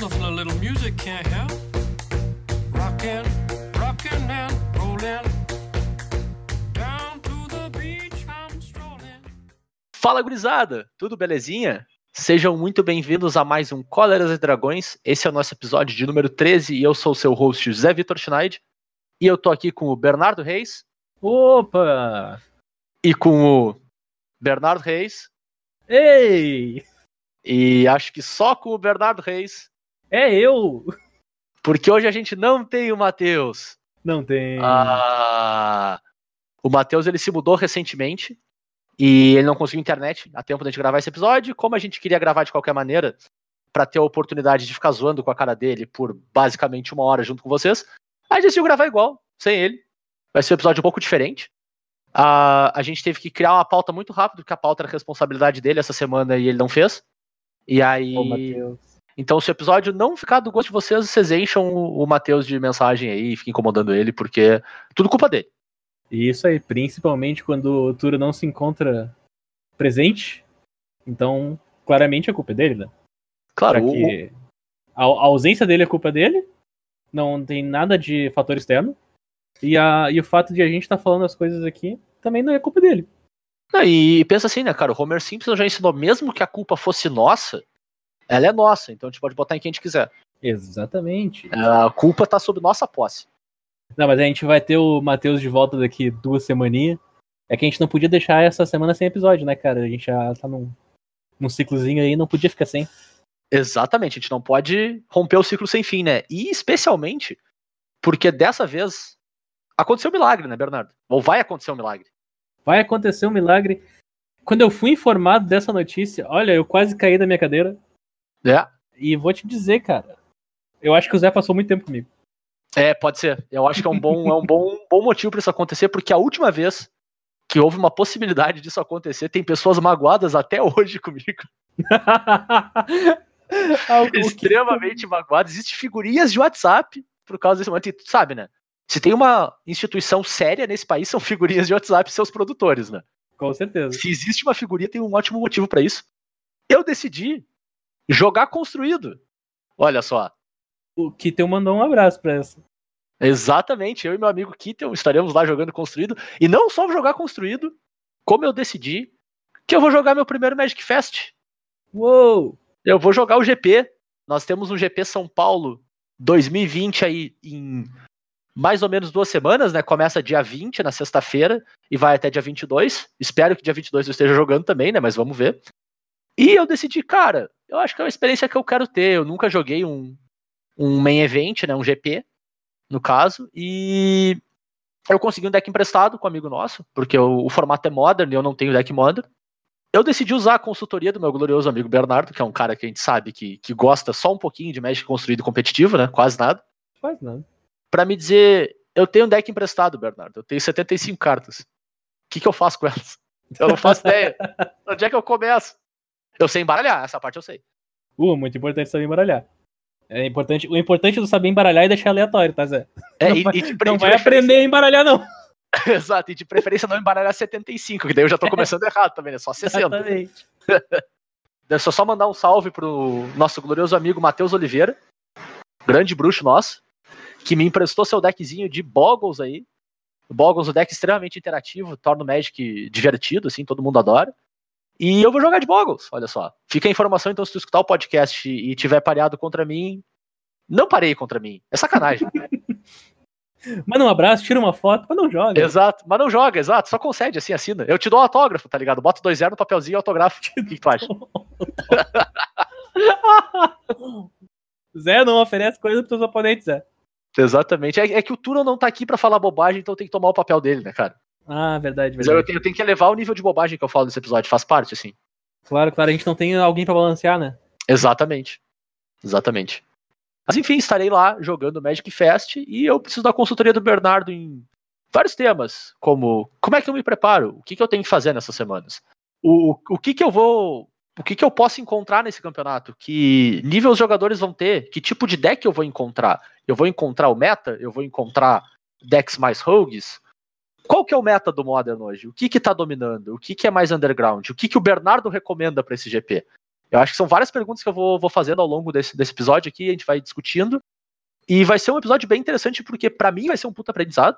Nothing a little music can't help. Rockin', rockin' and rollin'. Down to the beach I'm strolling. Fala gurizada, tudo belezinha? Sejam muito bem-vindos a mais um Cóleras e Dragões. Esse é o nosso episódio de número 13 e eu sou o seu host José Vitor Schneid. E eu tô aqui com o Bernardo Reis Opa! e com o Bernardo Reis. Ei! E acho que só com o Bernardo Reis, É eu! porque hoje a gente não tem o Matheus. Não tem. Ah, o Matheus ele se mudou recentemente e ele não conseguiu internet a tempo de a gente gravar esse episódio. Como a gente queria gravar de qualquer maneira, para ter a oportunidade de ficar zoando com a cara dele por basicamente uma hora junto com vocês, a gente decidiu gravar igual, sem ele. Vai ser um episódio um pouco diferente. Ah, a gente teve que criar uma pauta muito rápido, porque a pauta era responsabilidade dele essa semana e ele não fez. E aí. Ô, Matheus. Então, se o episódio não ficar do gosto de vocês, vocês enchem o o Matheus de mensagem aí e fiquem incomodando ele, porque é tudo culpa dele. Isso aí, principalmente quando o Turo não se encontra presente. Então, claramente a culpa é dele, né? Claro, que a, a ausência dele é culpa dele. Não tem nada de fator externo. E, a, e o fato de a gente estar falando as coisas aqui também não é culpa dele. Não, e pensa assim, né, cara? O Homer Simpson já ensinou, mesmo que a culpa fosse nossa, ela é nossa, então a gente pode botar em quem a gente quiser. Exatamente. A culpa tá sob nossa posse. Não, mas a gente vai ter o Matheus de volta daqui duas semaninhas. É que a gente não podia deixar essa semana sem episódio, né, cara? A gente já tá num, num ciclozinho aí, não podia ficar sem. Exatamente, a gente não pode romper o ciclo sem fim, né? E especialmente porque dessa vez aconteceu um milagre, né, Bernardo? Ou vai acontecer um milagre. Vai acontecer um milagre. Quando eu fui informado dessa notícia, olha, eu quase caí da minha cadeira. É, E vou te dizer, cara, eu acho que o Zé passou muito tempo comigo. é pode ser. Eu acho que é um bom, é um bom, bom motivo para isso acontecer, porque a última vez que houve uma possibilidade disso acontecer, tem pessoas magoadas até hoje comigo. Ah, extremamente magoado. Existem figurinhas de WhatsApp por causa desse momento. E tu sabe, né? Se tem uma instituição séria nesse país, são figurinhas de WhatsApp e seus produtores, né? Com certeza. Se existe uma figurinha, tem um ótimo motivo pra isso. Eu decidi jogar construído. Olha só. O Kittel mandou um abraço pra essa. Exatamente, eu e meu amigo Kittel estaremos lá jogando construído. E não só jogar construído, como eu decidi que eu vou jogar meu primeiro Magic Fest. Uou! Eu vou jogar o GP. Nós temos um GP São Paulo 2020 aí em mais ou menos duas semanas, né? Começa dia 20, na sexta-feira, e vai até dia 22. Espero que dia 22 eu esteja jogando também, né? Mas vamos ver. E eu decidi, cara, eu acho que é uma experiência que eu quero ter. Eu nunca joguei um, um main event, né? Um GP, no caso. E eu consegui um deck emprestado com um amigo nosso, porque o, o formato é modern e eu não tenho deck modern eu decidi usar a consultoria do meu glorioso amigo Bernardo, que é um cara que a gente sabe que, que gosta só um pouquinho de Magic construído competitivo, né? Quase nada. Faz nada. Pra me dizer, eu tenho um deck emprestado, Bernardo. Eu tenho 75 cartas. O que, que eu faço com elas? Eu não faço ideia. Onde é que eu começo? Eu sei embaralhar, essa parte eu sei. Uh, muito importante saber embaralhar. É importante, o importante é saber embaralhar e deixar aleatório, tá, Zé? É, Não e, vai- e Não vai aprender a embaralhar, não. Exato, e de preferência não embaralhar 75, que daí eu já tô começando errado também, né? Só 60. Exatamente. Deixa eu só mandar um salve pro nosso glorioso amigo Matheus Oliveira, grande bruxo nosso, que me emprestou seu deckzinho de Boggles aí. O Boggles, um deck extremamente interativo, torna o Magic divertido, assim, todo mundo adora. E eu vou jogar de Boggles, olha só. Fica a informação, então, se tu escutar o podcast e tiver pareado contra mim, não parei contra mim. É sacanagem. Manda um abraço, tira uma foto, mas não joga. exato. Mas não joga, exato. Só concede, assim, assina. Eu te dou um autógrafo, tá ligado? Bota dois zero no papelzinho e autógrafo. O que, que tu acha? Zé não oferece coisa pros seus oponentes, Zé. Exatamente. É, é que o Turon não tá aqui pra falar bobagem, então tem que tomar o papel dele, né, cara? Ah, verdade, Mas eu verdade. tenho, eu tenho que elevar o nível de bobagem que eu falo nesse episódio, faz parte, assim. Claro, claro, a gente não tem alguém pra balancear, né? Exatamente. Exatamente. Mas enfim, estarei lá jogando Magic Fest e eu preciso da consultoria do Bernardo em vários temas, como como é que eu me preparo, o que, que eu tenho que fazer nessas semanas, o, o que, que eu vou. O que, que eu posso encontrar nesse campeonato? Que nível os jogadores vão ter? Que tipo de deck eu vou encontrar? Eu vou encontrar o meta? Eu vou encontrar decks mais rogues? Qual que é o meta do Modern hoje? O que que tá dominando? O que que é mais underground? O que que o Bernardo recomenda para esse GP? Eu acho que são várias perguntas que eu vou, vou fazendo ao longo desse, desse episódio aqui, a gente vai discutindo. E vai ser um episódio bem interessante, porque para mim vai ser um puta aprendizado.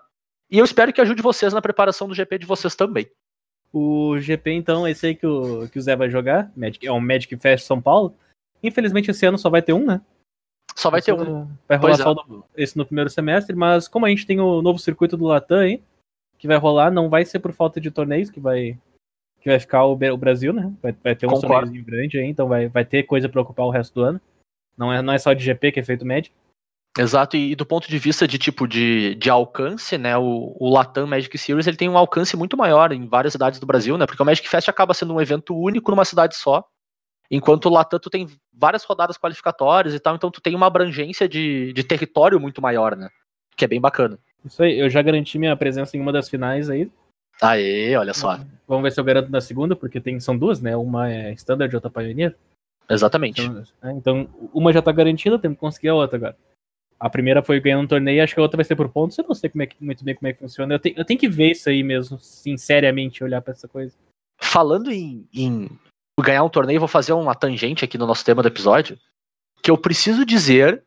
E eu espero que ajude vocês na preparação do GP de vocês também. O GP, então, esse aí que o, que o Zé vai jogar, é um Magic Fest São Paulo. Infelizmente, esse ano só vai ter um, né? Só vai ter Esse um. Vai rolar Pois é. só esse no primeiro semestre, mas como a gente tem o novo circuito do Latam aí, que vai rolar, não vai ser por falta de torneios que vai que vai ficar o, o Brasil, né? Vai, vai ter um torneiozinho grande aí, então vai, vai ter coisa pra ocupar o resto do ano. Não é, não é só de GP que é feito Magic. Exato, e, e do ponto de vista de tipo de, de alcance, né? O, o Latam Magic Series ele tem um alcance muito maior em várias cidades do Brasil, né? Porque o Magic Fest acaba sendo um evento único numa cidade só. Enquanto o Latam tu tem várias rodadas qualificatórias e tal, então tu tem uma abrangência de, de território muito maior, né? Que é bem bacana. Isso aí, eu já garanti minha presença em uma das finais aí. Aê, olha só. Vamos ver se eu garanto na segunda, porque tem, são duas, né? Uma é Standard e outra Pioneer. Exatamente. Então, é, então, uma já tá garantida, temos que conseguir a outra agora. A primeira foi ganhando um torneio, acho que a outra vai ser por pontos. Eu não sei como é que, muito bem como é que funciona. Eu, tenho- eu tenho que ver isso aí mesmo, sinceramente, olhar pra essa coisa. Falando em, em ganhar um torneio, vou fazer uma tangente aqui no nosso tema do episódio. Que eu preciso dizer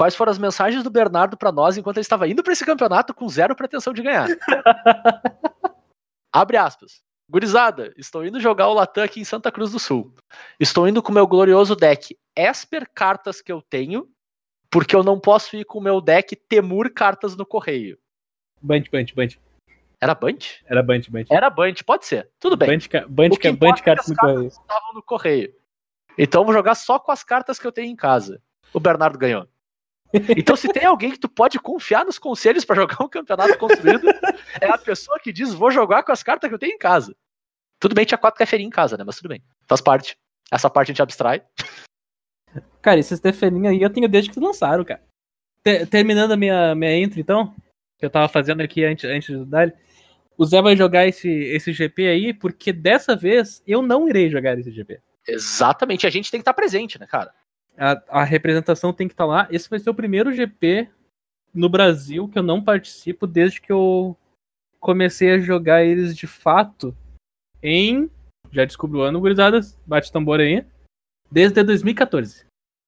quais foram as mensagens do Bernardo pra nós enquanto ele estava indo pra esse campeonato com zero pretensão de ganhar. Abre aspas. Gurizada, estou indo jogar o Latam aqui em Santa Cruz do Sul. Estou indo com o meu glorioso deck Esper cartas que eu tenho, porque eu não posso ir com o meu deck Temur cartas no correio. Band, Band, Band. Era Band? Era Band, Band. Era Band, pode ser. Tudo bem. Ca- Band importa é que cartas as no correio. estavam no correio. Então eu vou jogar só com as cartas que eu tenho em casa. O Bernardo ganhou. Então se tem alguém que tu pode confiar nos conselhos pra jogar um campeonato construído, é a pessoa que diz vou jogar com as cartas que eu tenho em casa. Tudo bem, tinha quatro caferinhos em casa, né? Mas tudo bem. Faz parte. Essa parte a gente abstrai. Cara, esses deferinhos aí eu tenho desde que lançaram, cara. Te- terminando a minha, minha intro, então, que eu tava fazendo aqui antes, antes do Dali. O Zé vai jogar esse, esse GP aí, porque dessa vez eu não irei jogar esse GP. Exatamente. A gente tem que estar presente, né, cara? A, a representação tem que estar lá. Esse vai ser o primeiro GP no Brasil que eu não participo desde que eu comecei a jogar eles de fato em. Já descobri o ano, gurizadas. Bate tambor aí. Desde 2014.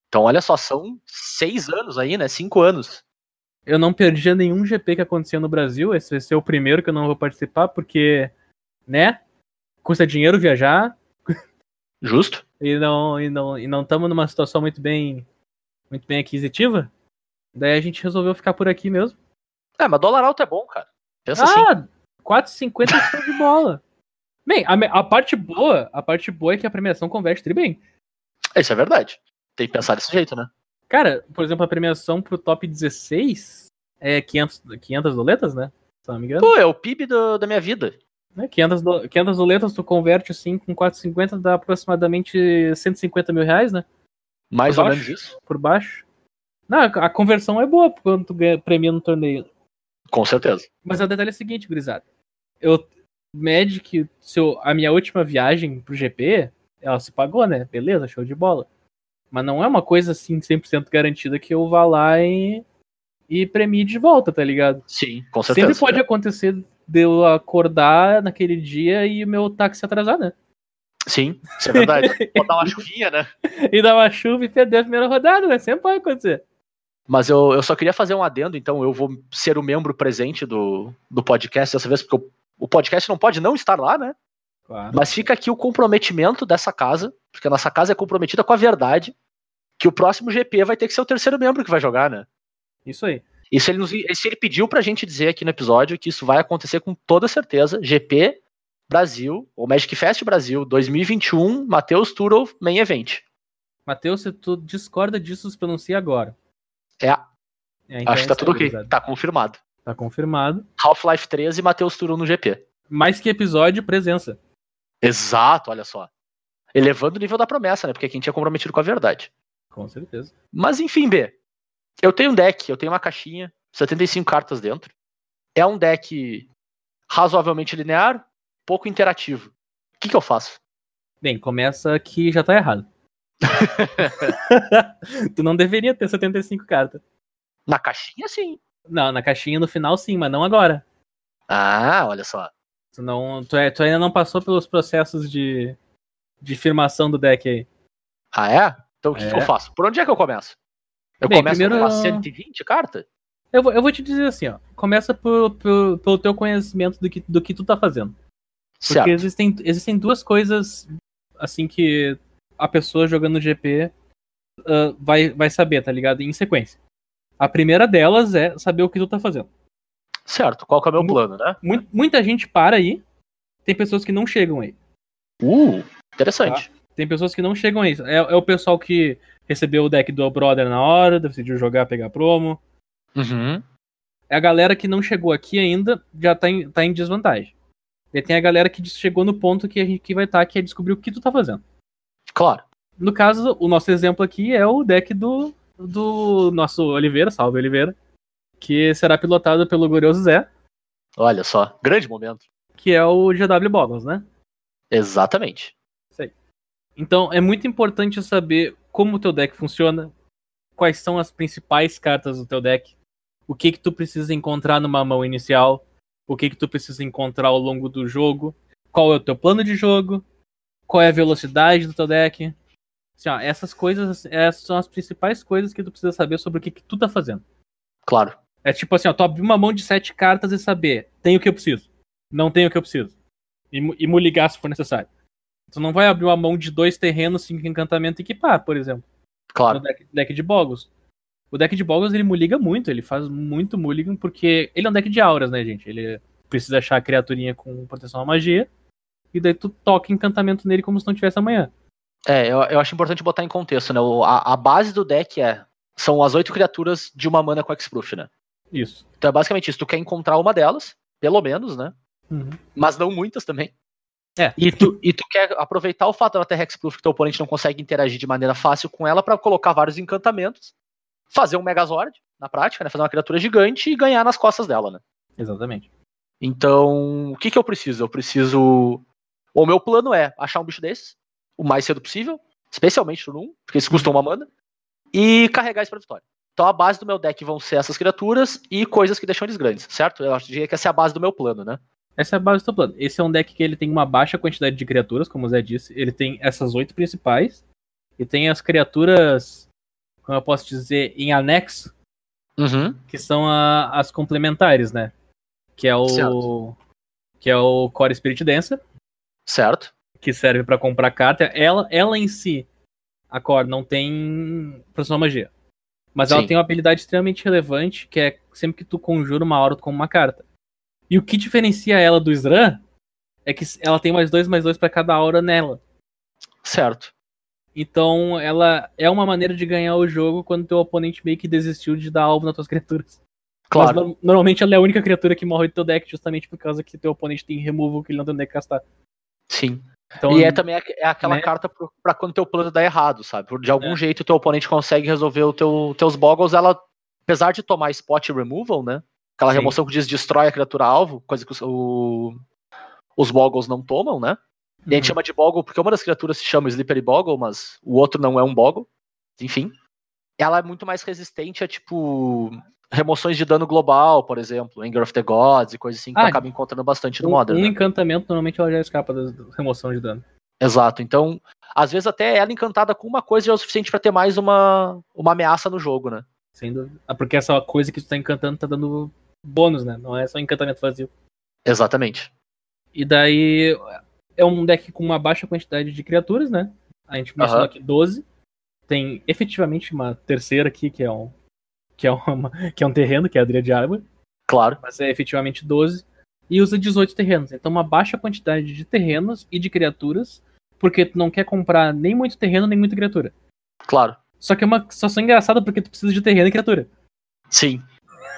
Então, olha só, são seis anos aí, né? Cinco anos. Eu não perdia nenhum GP que acontecia no Brasil. Esse vai ser o primeiro que eu não vou participar, porque, né? Custa dinheiro viajar Justo. E não e não e não estamos numa situação muito bem muito bem aquisitiva. Daí a gente resolveu ficar por aqui mesmo. É, mas dólar alto é bom, cara. Pensa assim. Ah, 4,50 show de bola. Bem, a, a parte boa, a parte boa é que a premiação converte tri bem. Isso é verdade. Tem que pensar desse jeito, né? Cara, por exemplo, a premiação pro top 16 é 500, 500 doletas, né? Se não me engano. Pô, é o PIB do- da minha vida. Né? 500, do, 500 doletas tu converte assim com 450 dá aproximadamente 150 mil reais, né? Mais Por ou baixo? menos isso. Por baixo. Não, a conversão é boa quando tu ganha, premia no torneio. Com certeza. Mas o detalhe é o seguinte, gurizada. Eu, Magic, se eu- a minha última viagem pro GP, ela se pagou, né? Beleza, show de bola. Mas não é uma coisa assim 100% garantida que eu vá lá e, e premie de volta, tá ligado? Sim, com certeza. Sempre pode acontecer de eu acordar naquele dia e o meu táxi atrasar, né? Sim, isso é verdade. Pode dar uma chuvinha, né? E dar uma chuva e perder a primeira rodada, né? Sempre pode acontecer. Mas eu, eu só queria fazer um adendo, então eu vou ser o membro presente do, do podcast dessa vez, porque o, o podcast não pode não estar lá, né? Claro. Mas fica aqui o comprometimento dessa casa, porque a nossa casa é comprometida com a verdade, que o próximo GP vai ter que ser o terceiro membro que vai jogar, né? Isso aí. Isso ele, nos, isso ele pediu pra gente dizer aqui no episódio que isso vai acontecer com toda certeza. GP Brasil, ou Magic Fest Brasil 2021, Matheus Turov Main Event. Matheus, se tu discorda disso, se pronuncia agora. É, É, então acho é que tá isso tudo ok. Tá confirmado. Tá confirmado. Half-Life 3 e Matheus Turov no GP. Mais que episódio, presença. Exato, olha só. Elevando o nível da promessa, né? Porque quem tinha comprometido com a verdade. Com certeza. Mas enfim, B. Eu tenho um deck, eu tenho uma caixinha, 75 cartas dentro. É um deck razoavelmente linear, pouco interativo. O que, que eu faço? Bem, começa que já tá errado. tu não deveria ter 75 cartas. Na caixinha, sim. Não, na caixinha no final sim, mas não agora. Ah, olha só. Tu, não, tu, é- tu ainda não passou pelos processos de, de firmação do deck aí. Ah, é? Então o que, É. que eu faço? Por onde é que eu começo? Eu Bem, começo primeiro- com uma 120 carta? Eu vou, eu vou te dizer assim, ó. Começa por- por- pelo teu conhecimento do que, do que tu tá fazendo. Porque Certo. existem, existem duas coisas, assim, que a pessoa jogando GP ah, vai, vai saber, tá ligado? Em sequência. A primeira delas é saber o que tu tá fazendo. Certo. Qual que é o meu Mu- plano, né? Mu- muita gente para aí, tem pessoas que não chegam aí. Uh, interessante. Tem pessoas que não chegam aí. É, é o pessoal que recebeu o deck do Brother na hora, decidiu jogar, pegar promo. Uhum. É a galera que não chegou aqui ainda, já tá em, tá em desvantagem. E tem a galera que chegou no ponto que a gente que vai estar, que é descobrir o que tu tá fazendo. Claro. No caso, o nosso exemplo aqui é o deck do, do nosso Oliveira, salve Oliveira, que será pilotado pelo glorioso Zé, Olha só. Grande momento. que é o GW Boggles, né? Exatamente. Então é muito importante saber como o teu deck funciona, quais são as principais cartas do teu deck, o que que tu precisa encontrar numa mão inicial, o que que tu precisa encontrar ao longo do jogo, qual é o teu plano de jogo, qual é a velocidade do teu deck. Assim, ó, essas coisas essas são as principais coisas que tu precisa saber sobre o que que tu tá fazendo. Claro. É tipo assim, ó, tu abrir uma mão de sete cartas e saber, tem o que eu preciso, não tem o que eu preciso. E, e me ligar se for necessário. Tu não vai abrir uma mão de dois terrenos, cinco encantamento e equipar, por exemplo. No Claro. deck, deck de Boggles. O deck de Boggles, ele muliga muito, ele faz muito mulligan, porque ele é um deck de auras, né, gente? Ele precisa achar a criaturinha com proteção à magia, e daí tu toca encantamento nele como se não tivesse amanhã. É, eu, eu acho importante botar em contexto, né? O- a, a base do deck é. São as oito criaturas de uma mana com Hexproof, né? Isso. Então é basicamente isso. Tu quer encontrar uma delas, pelo menos, né? Uhum. Mas não muitas também. É. E tu, e tu quer aproveitar o fato dela ter Hexproof que teu oponente não consegue interagir de maneira fácil com ela pra colocar vários encantamentos, fazer um Megazord, na prática, né? Fazer uma criatura gigante e ganhar nas costas dela, né? Exatamente. Então, o que que eu preciso? Eu preciso. O meu plano é achar um bicho desses, o mais cedo possível, especialmente no 1, porque eles custam uma mana, e carregar isso pra vitória. Então a base do meu deck vão ser essas criaturas e coisas que deixam eles grandes, certo? Eu acho que essa é a base do meu plano, né? Essa é a base do plano. Esse é um deck que ele tem uma baixa quantidade de criaturas, como o Zé disse. Ele tem essas oito principais. E tem as criaturas, como eu posso dizer, em anexo, Uhum. que são a- as complementares, né? Que é o. Certo. Que é o Core Spirit Dancer, Certo. que serve pra comprar carta. Ela, ela em si, a Core, não tem à magia. Mas ela Sim. tem uma habilidade extremamente relevante, que é sempre que tu conjura uma aura, tu compra uma carta. E o que diferencia ela do Sran é que ela tem mais dois, mais dois pra cada aura nela. Certo. Então ela é uma maneira de ganhar o jogo quando teu oponente meio que desistiu de dar alvo nas tuas criaturas. Claro. Mas no- normalmente ela é a única criatura que morre do teu deck justamente por causa que teu oponente tem removal que ele não tem onde castar. Sim. Então, e é também é aquela né? carta pra quando teu plano dá errado, sabe? De algum É. jeito teu oponente consegue resolver o teu, teus boggles, ela, apesar de tomar spot removal, né? Aquela Sim. remoção que diz destrói a criatura alvo, coisa que os, o- os boggles não tomam, né? E a gente Uhum. chama de boggle porque uma das criaturas se chama Slippery Boggle, mas o outro não é um boggle. Enfim. Ela é muito mais resistente a, tipo, remoções de dano global, por exemplo, Anger of the Gods e coisas assim, que tu Ah, acaba encontrando bastante no um, Modern. um né? encantamento normalmente ela já escapa da remoção de dano. Exato. Então, às vezes até ela encantada com uma coisa já é o suficiente pra ter mais uma, uma ameaça no jogo, né? Sem dúvida. Ah, Porque essa coisa que tu tá encantando tá dando bônus, né? Não é só encantamento vazio. Exatamente. E daí é um deck com uma baixa quantidade de criaturas, né? A gente mencionou Aham. aqui 12. Tem efetivamente uma terceira aqui, que é um. Que é, uma, que é um terreno, que é a Dria de Água, Claro. mas é efetivamente 12. E usa 18 terrenos. Então, uma baixa quantidade de terrenos e de criaturas, porque tu não quer comprar nem muito terreno, nem muita criatura. Claro. Só que é uma situação engraçada porque tu precisa de terreno e criatura. Sim.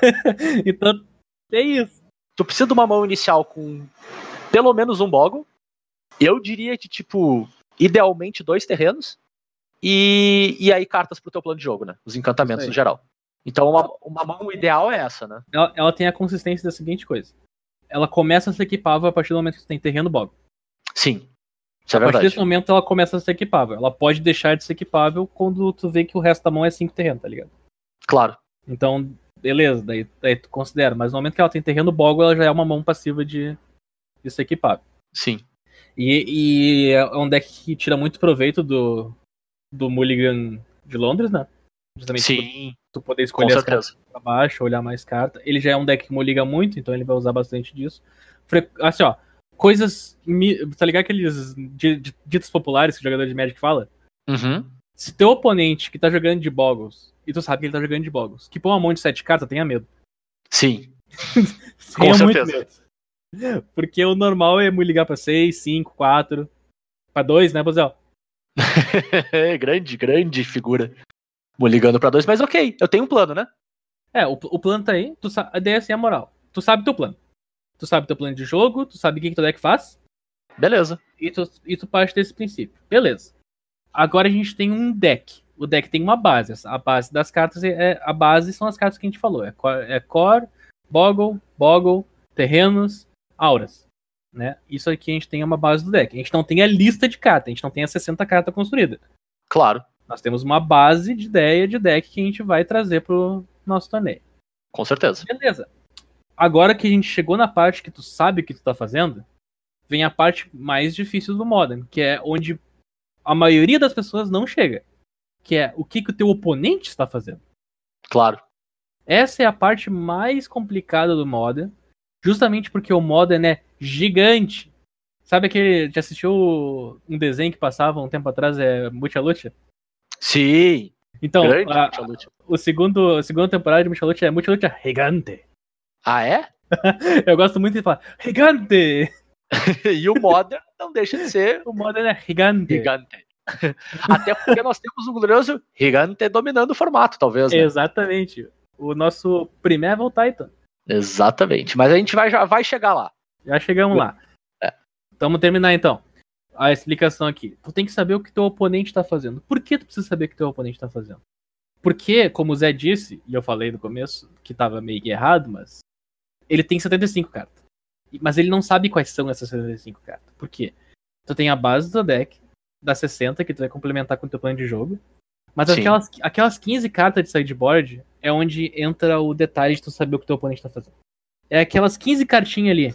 Então, é isso. Tu precisa de uma mão inicial com pelo menos um boggle. Eu diria que, tipo, idealmente dois terrenos. E, e aí cartas pro teu plano de jogo, né? Os encantamentos no geral. Então uma, uma mão ideal é essa, né? Ela, ela tem a consistência da seguinte coisa. Ela começa a ser equipável a partir do momento que tu tem terreno bog. Sim. Isso é a partir verdade. desse momento ela começa a ser equipável. Ela pode deixar de ser equipável quando tu vê que o resto da mão é 5 terreno, tá ligado? Claro. Então, beleza, daí, daí tu considera. Mas no momento que ela tem terreno bogo, ela já é uma mão passiva de, de ser equipável. Sim. E, e é um deck que tira muito proveito do, do Mulligan de Londres, né? Justamente Sim, tu poder com escolher as cartas pra baixo, olhar mais carta. Ele já é um deck que mulliga muito, então ele vai usar bastante disso. Fre- Assim, ó, coisas. Tá ligado aqueles di- di- ditos populares que o jogador de Magic fala? Uhum. Se teu oponente que tá jogando de Boggles, e tu sabe que ele tá jogando de Boggles, que põe uma mão de sete cartas, tenha medo. Sim, Tenha muito certeza. medo. Porque o normal é ligar pra 6, 5, 4, pra 2, né, Bozel? grande, grande figura. Ligando pra dois, mas ok, eu tenho um plano, né? É, o, o plano tá aí, tu a ideia é assim, a moral. Tu sabe teu plano. Tu sabe teu plano de jogo, tu sabe o que, que teu deck faz, Beleza. e tu, e tu parte desse princípio. Beleza. Agora a gente tem um deck. O deck tem uma base. A base das cartas é, é- a base são as cartas que a gente falou. É Core, é core Boggle, Boggle, Terrenos, Auras. Né? Isso aqui a gente tem uma base do deck. A gente não tem a lista de cartas, a gente não tem as 60 cartas construídas. Claro, Nós temos uma base de ideia de deck que a gente vai trazer pro nosso torneio. com certeza. Beleza. Agora que a gente chegou na parte que tu sabe o que tu tá fazendo, vem a parte mais difícil do Modern, que é onde a maioria das pessoas não chega. Que é o que, que o teu oponente está fazendo. Claro. Essa é a parte mais complicada do Modern, justamente porque o Modern é gigante. Sabe aquele. Já assistiu um desenho que passava um tempo atrás, é Mucha Lucha? Sim, Então, a, o segundo, a segunda temporada de Mucha Lucha é Mucha Lucha Gigante. Ah, é? Eu gosto muito de falar Gigante! e o Modern não deixa de ser O Modern é gigante. gigante. Até porque nós temos um glorioso gigante dominando o formato, talvez. Né? Exatamente. O nosso Primeval Titan. Exatamente. Mas a gente vai, já vai chegar lá. Já chegamos lá. É. Vamos terminar então. A explicação aqui. Tu tem que saber o que teu oponente tá fazendo. Por que tu precisa saber o que teu oponente tá fazendo? Porque, como o Zé disse, e eu falei no começo que tava meio que errado, mas ele tem 75 cartas. Mas ele não sabe quais são essas 75 cartas. Por quê? Tu tem a base do deck, das 60, que tu vai complementar com o teu plano de jogo. Mas Sim. aquelas, aquelas 15 cartas de sideboard é onde entra o detalhe de tu saber o que teu oponente tá fazendo. É aquelas 15 cartinhas ali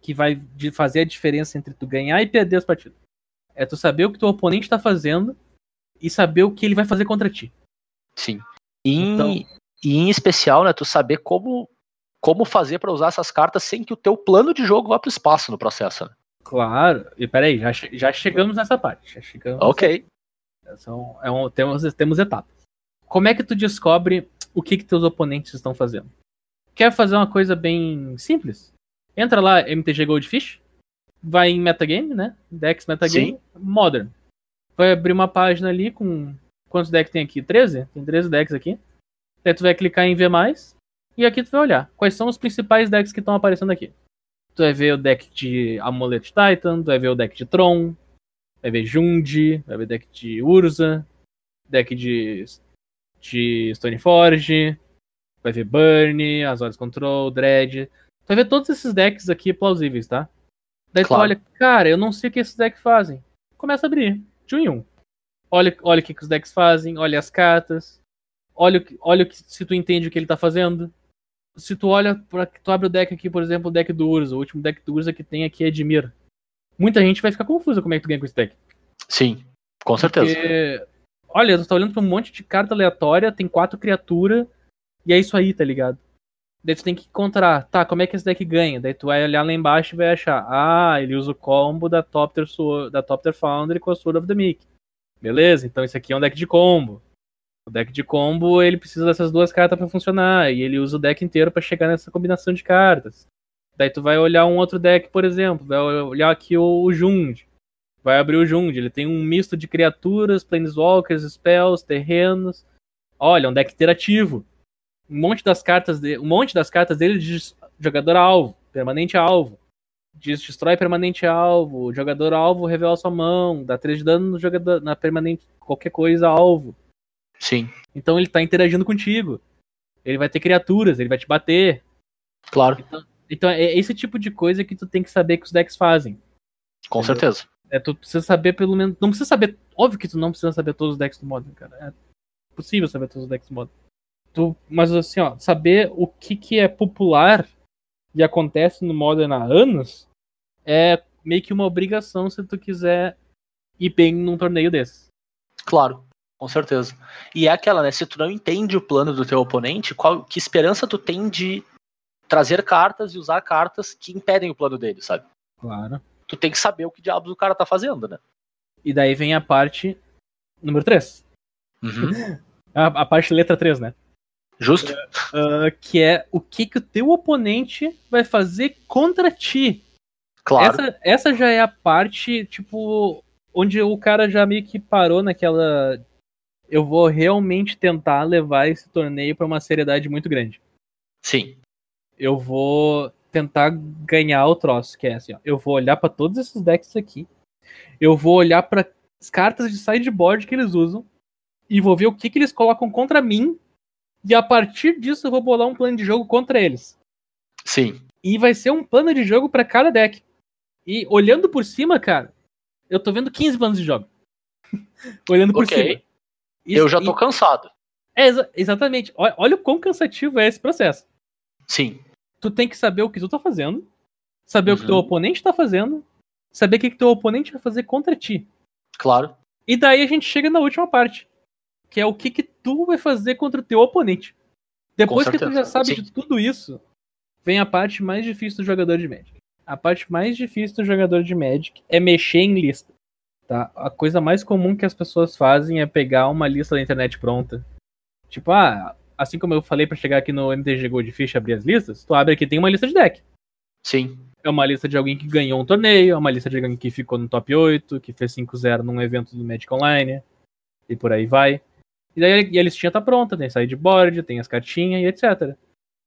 que vai de- fazer a diferença entre tu ganhar e perder as partidas. É tu saber o que teu oponente tá fazendo e saber o que ele vai fazer contra ti. Sim. E, em- Então- e em especial, né, tu saber como, como fazer pra usar essas cartas sem que o teu plano de jogo vá pro espaço no processo. Né? Claro. E peraí, já, já chegamos nessa parte. Já chegamos Ok. São, é um- temos, temos etapas. Como é que tu descobre o que, que teus oponentes estão fazendo? Quer fazer uma coisa bem simples? Entra lá, MTG Goldfish, vai em Metagame, né? Dex Metagame, Modern. Vai abrir uma página ali com. Quantos decks tem aqui? 13? Tem 13 decks aqui. Daí tu vai clicar em ver mais. E aqui tu vai olhar quais são os principais decks que estão aparecendo aqui. Tu vai ver o deck de Amulet Titan, tu vai ver o deck de Tron, vai ver Jund, vai ver deck de Urza, deck de, de Stoneforge, vai ver Burn, Azores Control, Dread. Tu vai ver todos esses decks aqui plausíveis, tá? Daí Claro. tu olha, cara, eu não sei o que esses decks fazem. Começa a abrir, de um em um. Olha, olha o que, que os decks fazem, olha as cartas, olha, olha se tu entende o que ele tá fazendo. Se tu olha, pra, tu abre o deck aqui, por exemplo, o deck do Urza, o último deck do Urza que tem aqui é Edmir. Muita gente vai ficar confusa como é que tu ganha com esse deck. Sim, com certeza. Porque, olha, tu tá olhando pra um monte de carta aleatória, tem quatro criaturas, e é isso aí, tá ligado? Daí tu tem que encontrar, tá, como é que esse deck ganha? Daí tu vai olhar lá embaixo e vai achar, ah, ele usa o combo da Topter, da Topter Foundry com a Sword of the Meek. Beleza, então esse aqui é um deck de combo. O deck de combo, ele precisa dessas duas cartas pra funcionar, e ele usa o deck inteiro pra chegar nessa combinação de cartas. Daí tu vai olhar um outro deck, por exemplo, vai olhar aqui o, o Jund. Vai abrir o Jund, ele tem um misto de criaturas, planeswalkers, spells, terrenos. Olha, é um deck interativo. Um monte das cartas dele, um monte das cartas dele diz jogador alvo, permanente alvo. Diz destrói permanente alvo, jogador alvo revela sua mão, dá 3 de dano no jogador na permanente qualquer coisa alvo. Sim, Então ele tá interagindo contigo. Ele vai ter criaturas, ele vai te bater. claro, Então é esse tipo de coisa que tu tem que saber que os decks fazem. com Entendeu? certeza. É, tu precisa saber pelo menos. Não precisa saber. Óbvio que tu não precisa saber todos os decks do Modern, cara. É possível saber todos os decks do Modern. Tu, mas assim, ó, saber o que, que é popular e acontece no Modern há anos é meio que uma obrigação se tu quiser ir bem num torneio desses. Claro, com certeza. E é aquela, né? Se tu não entende o plano do teu oponente, qual, que esperança tu tem de trazer cartas e usar cartas que impedem o plano dele, sabe? Claro. Tu tem que saber o que diabos o cara tá fazendo, né? E daí vem a parte número 3. Uhum. A, a parte letra 3, né? Justo? Ah, que é o que, que o teu oponente vai fazer contra ti. Claro. Essa, essa já é a parte, tipo, onde o cara já meio que parou naquela. Eu vou realmente tentar levar esse torneio pra uma seriedade muito grande. Sim. Eu vou tentar ganhar o troço, que é assim, ó. Eu vou olhar pra todos esses decks aqui. Eu vou olhar para as cartas de sideboard que eles usam e vou ver o que, que eles colocam contra mim. E a partir disso eu vou bolar um plano de jogo contra eles. Sim. E vai ser um plano de jogo pra cada deck. E olhando por cima, cara, eu tô vendo 15 planos de jogo. olhando por Ok. cima. Isso- eu já tô e- cansado. É, exa- exatamente. Olha, olha o quão cansativo é esse processo. Sim. Tu tem que saber o que tu tá fazendo, saber o que Uhum. teu oponente tá fazendo, saber o que, que teu oponente vai fazer contra ti. Claro. E daí a gente chega na última parte, que é o que, que tu vai fazer contra o teu oponente. Depois que tu já sabe sim. de tudo isso, vem a parte mais difícil do jogador de Magic. A parte mais difícil do jogador de Magic é mexer em lista. Tá? A coisa mais comum que as pessoas fazem é pegar uma lista da internet pronta. Tipo, ah, assim como eu falei pra chegar aqui no MTG Goldfish e abrir as listas, tu abre aqui tem uma lista de deck. Sim. É uma lista de alguém que ganhou um torneio, é uma lista de alguém que ficou no top 8, que fez 5-0 num evento do Magic Online, e por aí vai. E daí e a listinha tá pronta, tem sideboard, tem as cartinhas e etc.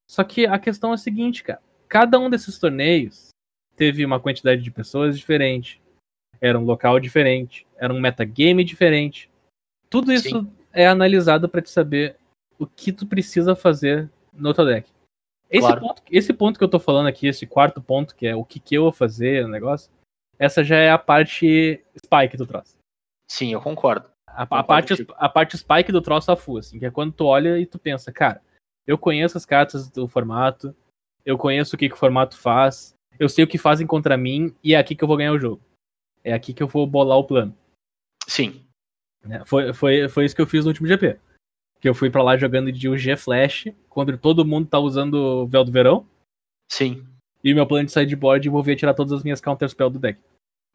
Só que a questão é a seguinte, cara. Cada um desses torneios teve uma quantidade de pessoas diferente, era um local diferente, era um metagame diferente. Tudo isso Sim. é analisado pra te saber o que tu precisa fazer no teu deck. Esse, Claro. ponto, esse ponto que eu tô falando aqui, esse quarto ponto, que é o que, que eu vou fazer no negócio, essa já é a parte spike do troço. Sim, eu concordo. A, a parte, a parte spike do troço a full, assim, que é quando tu olha e tu pensa, cara, eu conheço as cartas do formato, eu conheço o que, que o formato faz, eu sei o que fazem contra mim e é aqui que eu vou ganhar o jogo. É aqui que eu vou bolar o plano. Sim. né? Foi, foi, foi isso que eu fiz no último GP. Que eu fui pra lá jogando de UG Flash, quando todo mundo tá usando o Véu do Verão, Sim. e meu plano de sideboard envolvia tirar todas as minhas counterspell do deck.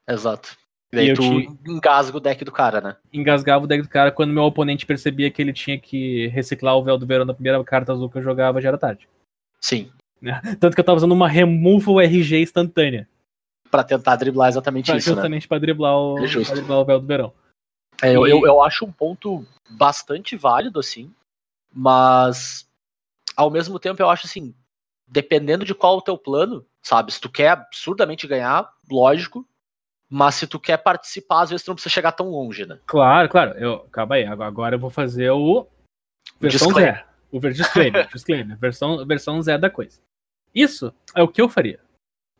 Exato. E E daí eu tu te- engasga o deck do cara, né? Engasgava o deck do cara quando meu oponente percebia que ele tinha que reciclar o Véu do Verão na primeira carta azul que eu jogava, já era tarde. Sim. Tanto que eu tava usando uma Removal RG instantânea. Pra tentar driblar exatamente pra- isso, né? justamente pra driblar o, É justo. driblar o Véu do Verão. É, eu, E- eu, eu acho um ponto bastante válido, assim, mas ao mesmo tempo eu acho assim, dependendo de qual é o teu plano, sabe? Se tu quer absurdamente ganhar, lógico, mas se tu quer participar, às vezes tu não precisa chegar tão longe, né? Claro, claro. Eu, calma aí, agora- eu vou fazer o. Versão Disclaimer. Zé. O disclaimer, disclaimer. Versão, versão Zé da coisa. Isso é o que eu faria.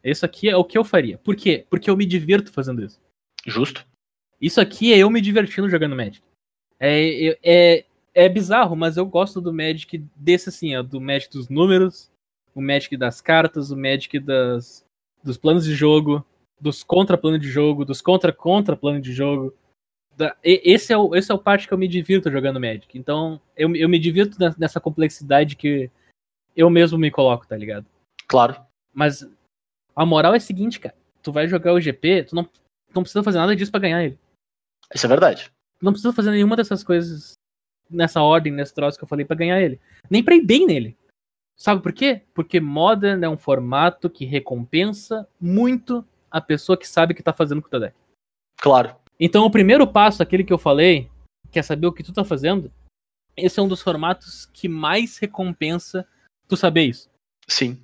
Isso aqui é o que eu faria. Por quê? Porque eu me divirto fazendo isso. Justo? Isso aqui é eu me divertindo jogando Magic. É, é, é bizarro, mas eu gosto do Magic desse assim, ó, do Magic dos números, o Magic das cartas, o Magic das, dos planos de jogo, dos contra-plano de jogo, dos contra-contra-plano de jogo. Da- esse, é o, esse é o parte que eu me divirto jogando Magic. Então, eu, eu me divirto ne- nessa complexidade que eu mesmo me coloco, tá ligado? Claro. Mas a moral é a seguinte, cara. Tu vai jogar o GP, tu não, tu não precisa fazer nada disso pra ganhar ele. Isso é verdade. Tu não precisa fazer nenhuma dessas coisas nessa ordem, nesse troço que eu falei pra ganhar ele. Nem pra ir bem nele. Sabe por quê? Porque Modern é um formato que recompensa muito a pessoa que sabe o que tá fazendo com o teu deck. Claro. Então o primeiro passo, aquele que eu falei, que é saber o que tu tá fazendo, esse é um dos formatos que mais recompensa tu saber isso. Sim.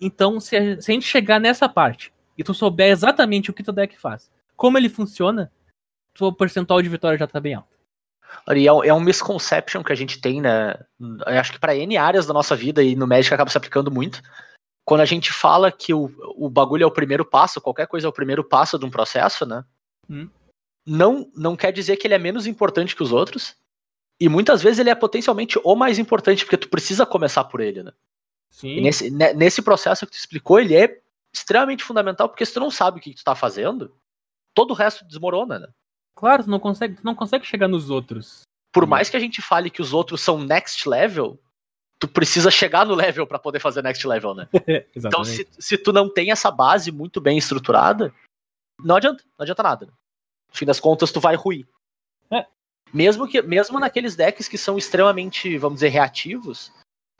Então, se a, se a gente chegar nessa parte e tu souber exatamente o que teu deck faz, como ele funciona, tua percentual de vitória já tá bem alto. E é, um- é um misconception que a gente tem, né? Eu acho que para N áreas da nossa vida e no Magic acaba se aplicando muito. Quando a gente fala que o, o bagulho é o primeiro passo, qualquer coisa é o primeiro passo de um processo, né? Hum. Não, não quer dizer que ele é menos importante que os outros. E muitas vezes ele é potencialmente o mais importante, porque tu precisa começar por ele, né? Sim. E nesse, ne- nesse processo que tu explicou, ele é extremamente fundamental, porque se tu não sabe o que tu tá fazendo, todo o resto desmorona, né? Claro, tu não consegue, tu não consegue chegar nos outros. Por mais que a gente fale que os outros são next level, tu precisa chegar no level pra poder fazer next level, né? Então, se, se tu não tem essa base muito bem estruturada, não adianta, não adianta nada. né? No fim das contas, tu vai ruir. É. Mesmo, que, mesmo naqueles decks que são extremamente, vamos dizer, reativos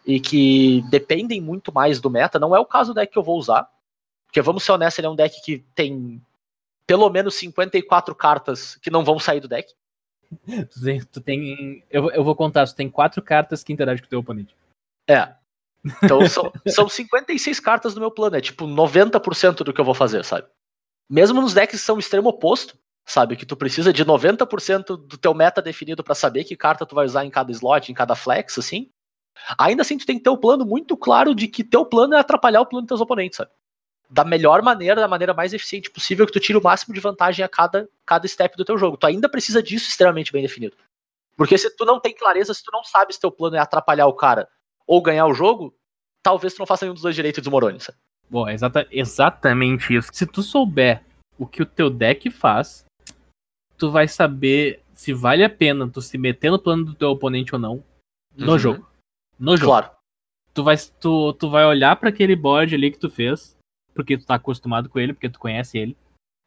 e que dependem muito mais do meta, não é o caso do deck que eu vou usar. Porque, vamos ser honestos, ele é um deck que tem pelo menos 54 cartas que não vão sair do deck. Tu tem, tu tem- eu, eu vou contar, tu tem quatro cartas que interagem com o teu oponente. É. Então são, são 56 cartas no meu plano, é tipo 90% do que eu vou fazer, sabe? Mesmo nos decks que são extremo oposto, sabe? Que tu precisa de 90% do teu meta definido pra saber que carta tu vai usar em cada slot, em cada flex, assim. Ainda assim, tu tem que ter o plano muito claro de que teu plano é atrapalhar o plano dos teus oponentes, sabe? Da melhor maneira, da maneira mais eficiente possível, que tu tire o máximo de vantagem a cada, cada step do teu jogo. Tu ainda precisa disso extremamente bem definido. Porque se tu não tem clareza, se tu não sabe se teu plano é atrapalhar o cara ou ganhar o jogo, talvez tu não faça nenhum dos dois direito e desmorone, sabe? Bom, é exata, exatamente isso. Se tu souber o que o teu deck faz, tu vai saber se vale a pena tu se meter no plano do teu oponente ou não no Uhum. jogo. No jogo. Claro. Tu vai, tu, tu vai olhar pra aquele board ali que tu fez, porque tu tá acostumado com ele, porque tu conhece ele,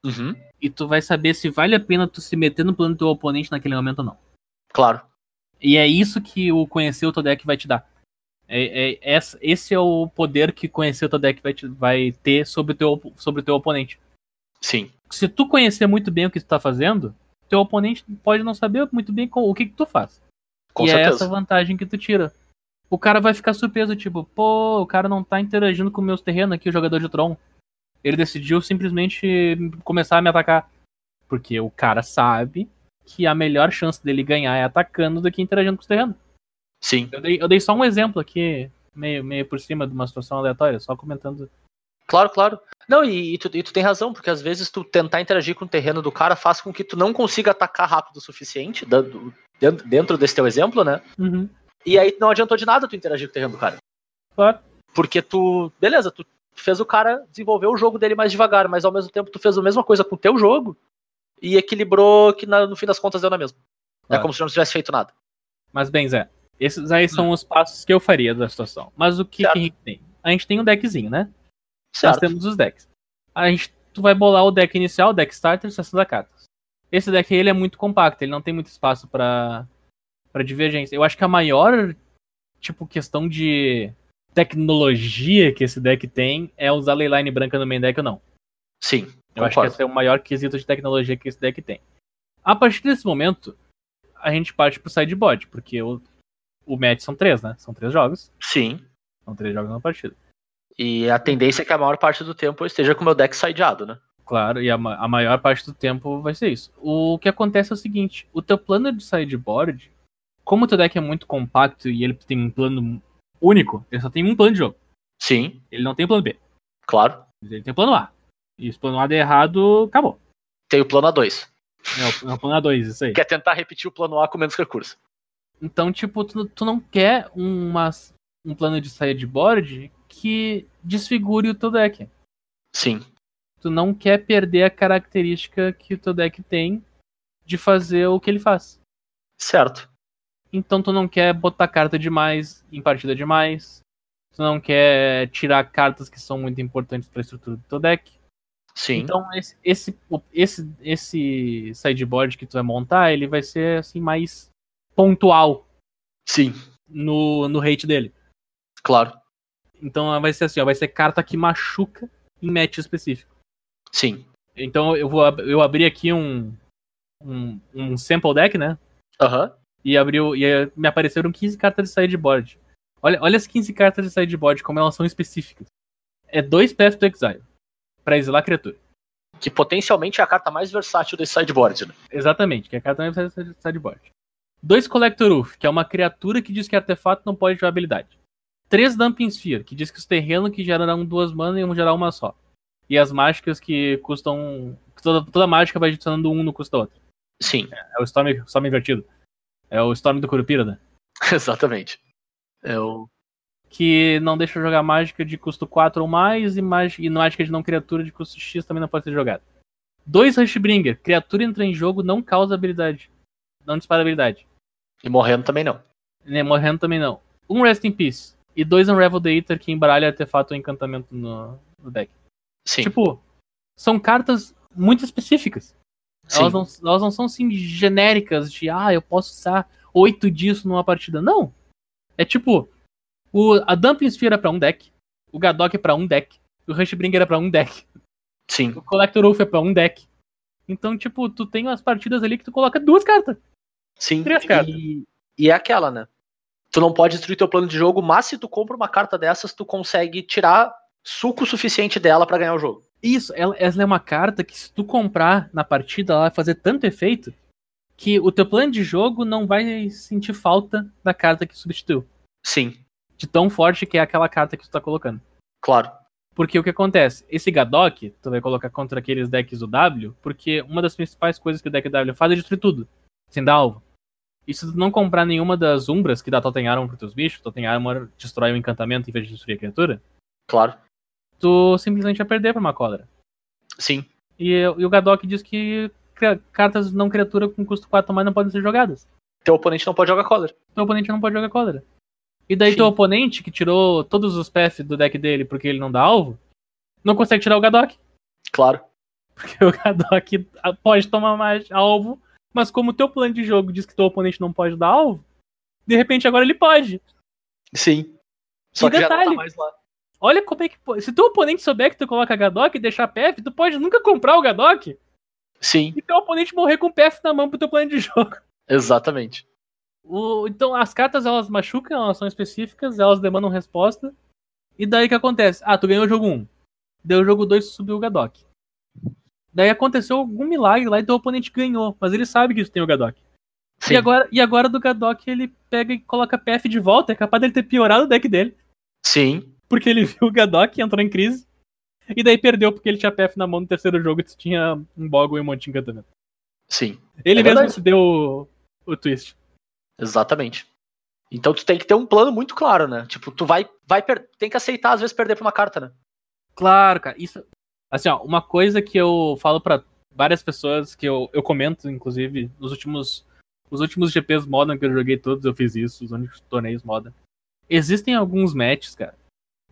Uhum. e tu vai saber se vale a pena tu se meter no plano do teu oponente naquele momento ou não. Claro. E é isso que o conhecer o teu deck vai te dar. É, é- esse é o poder que conhecer o teu deck vai, te- vai ter sobre o, teu, sobre o teu oponente. Sim. Se tu conhecer muito bem o que tu tá fazendo, teu oponente pode não saber muito bem o que, que tu faz. Com e é certeza. essa vantagem que tu tira. O cara vai ficar surpreso, tipo, pô, o cara não tá interagindo com meus terrenos aqui, o jogador de Tron. Ele decidiu simplesmente começar a me atacar. Porque o cara sabe que a melhor chance dele ganhar é atacando do que interagindo com os terrenos. Sim. Eu dei, eu dei só um exemplo aqui, meio, meio por cima de uma situação aleatória, só comentando. Claro, claro. Não, e, e tu, e tu tem razão, porque às vezes tu tentar interagir com o terreno do cara faz com que tu não consiga atacar rápido o suficiente, dando- dentro, dentro desse teu exemplo, né? Uhum, E aí não adiantou de nada tu interagir com o terreno do cara. claro. Porque tu, beleza, tu fez o cara desenvolver o jogo dele mais devagar, mas ao mesmo tempo tu fez a mesma coisa com o teu jogo e equilibrou que na- no fim das contas deu na mesma. É Claro. como se não tivesse feito nada. Mas bem, Zé, esses aí são os passos que eu faria da situação. Mas o que, que a gente tem? A gente tem um deckzinho, né? Nós Certo. temos os decks. A gente, tu vai bolar o deck inicial, o deck starter, 60 cartas. Esse deck aí, ele é muito compacto, ele não tem muito espaço pra para divergência. Eu acho que a maior tipo questão de tecnologia que esse deck tem é usar Leyline branca no main deck ou não. Sim. Eu acho que concordo. esse é o maior quesito de tecnologia que esse deck tem. A partir desse momento, a gente parte pro sideboard, porque o, o match são três, né? São três jogos. Sim. São três jogos na partida. E a tendência é que a maior parte do tempo eu esteja com o meu deck sideado, né? Claro, e a, ma- a maior parte do tempo vai ser isso. O que acontece é o seguinte: o teu plano de sideboard, como o teu deck é muito compacto e ele tem um plano único, ele só tem um plano de jogo. Sim, Ele não tem plano B. claro. Ele tem plano A. E se o plano A der errado, acabou. Tem o plano A2. É o, é o plano A2, isso aí. Que é tentar repetir o plano A com menos recurso. Então, tipo, tu, tu não quer uma, um plano de sideboard que desfigure o teu deck. Sim. Tu não quer perder a característica que o teu deck tem de fazer o que ele faz. Certo. Então tu não quer botar carta demais em partida demais. Tu não quer tirar cartas que são muito importantes para a estrutura do teu deck. Sim. Então esse, esse, esse, esse sideboard que tu vai montar, ele vai ser assim mais pontual Sim. no, no rate dele. Claro. Então vai ser assim, ó, vai ser carta que machuca em match específico. Sim. Então eu vou eu abri aqui um, um, um sample deck, né? Aham. E abriu e eh, me apareceram 15 cartas de sideboard. Olha, olha as 15 cartas de sideboard, como elas são específicas. É dois Path to Exile pra exilar a criatura. Que potencialmente é a carta mais versátil desse sideboard, né? Exatamente, que é a carta mais versátil de sideboard. Dois Collector Wolf, que é uma criatura que diz que artefato não pode ter habilidade. Três Dumping Sphere, que diz que os terrenos que gerarão duas mana iam gerar uma só. E as mágicas que custam. Toda, toda mágica vai adicionando um no custo da outra. Sim. É o Storm, Storm invertido. É o Storm do Curupira, né? Exatamente. É o... que não deixa jogar mágica de custo 4 ou mais e, mágica, e mágica de não criatura de custo X também não pode ser jogada. Dois Rushbringer. Criatura entra em jogo, não causa habilidade. Não dispara habilidade. E morrendo também não. Né, morrendo também não. Um Rest in Peace. E dois Unravel the Eater que embaralha artefato ou encantamento no, no deck. Sim. Tipo, são cartas muito específicas. Elas não, elas não são assim genéricas de ah, eu posso usar oito disso numa partida. Não. É tipo, o, a Dumping Sphere é pra um deck, o Gadok é pra um deck, o Rushbringer é pra um deck, Sim. o Collector Wolf é pra um deck. Então, tipo, tu tem umas partidas ali que tu coloca duas cartas. Sim. Três cartas. E, e é aquela, né? Tu não pode destruir teu plano de jogo, mas se tu compra uma carta dessas, tu consegue tirar suco suficiente dela pra ganhar o jogo. Isso, ela, ela é uma carta que se tu comprar na partida, ela vai fazer tanto efeito que o teu plano de jogo não vai sentir falta da carta que substituiu. Sim, De tão forte que é aquela carta que tu tá colocando. claro. Porque o que acontece? Esse Gadok, tu vai colocar contra aqueles decks do W, porque uma das principais coisas que o deck W faz é destruir tudo, sem dar alvo. E se tu não comprar nenhuma das umbras que dá Totem Armor pros teus bichos, Totem Armor destrói o encantamento em vez de destruir a criatura, Claro. Tu simplesmente vai perder pra uma cólera. Sim. E, e o Gadok diz que cartas não criatura com custo 4 ou mais não podem ser jogadas. Teu oponente não pode jogar collar. Teu oponente não pode jogar cólera. E daí Sim. teu oponente, que tirou todos os PF do deck dele porque ele não dá alvo, não consegue tirar o Gadok. Claro. Porque o Gadok pode tomar mais alvo, mas como o teu plano de jogo diz que teu oponente não pode dar alvo, de repente agora ele pode. Sim. Só E que já não detalhe. tá mais lá. Olha como é que. Se teu oponente souber que tu coloca Gadok e deixar PF, tu pode nunca comprar o Gadok Sim, e teu oponente morrer com PF na mão pro teu plano de jogo. exatamente. O- então as cartas elas machucam, elas são específicas, elas demandam resposta. E daí o que acontece? Ah, tu ganhou o jogo 1. Deu o jogo 2 subiu o Gadok. Daí aconteceu algum milagre lá e teu oponente ganhou, mas ele sabe que tu tem o Gadok. Sim. E agora, e agora do Gadok ele pega e coloca PF de volta, é capaz dele ter piorado o deck dele, Sim. Porque ele viu o Gadok e entrou em crise. E daí perdeu porque ele tinha PF na mão no terceiro jogo e tinha um Boggle e um monte de encantamento. Sim. Ele É mesmo verdade. se deu o, o twist. Exatamente. Então tu tem que ter um plano muito claro, né? Tipo, tu vai, vai tem que aceitar às vezes perder pra uma carta, né? Claro, cara. Isso. Assim, ó, uma coisa que eu falo pra várias pessoas, que eu, eu comento, inclusive, nos últimos. Os últimos GPs Modern que eu joguei todos, eu fiz isso, os únicos torneios Modern. Existem alguns matches, cara,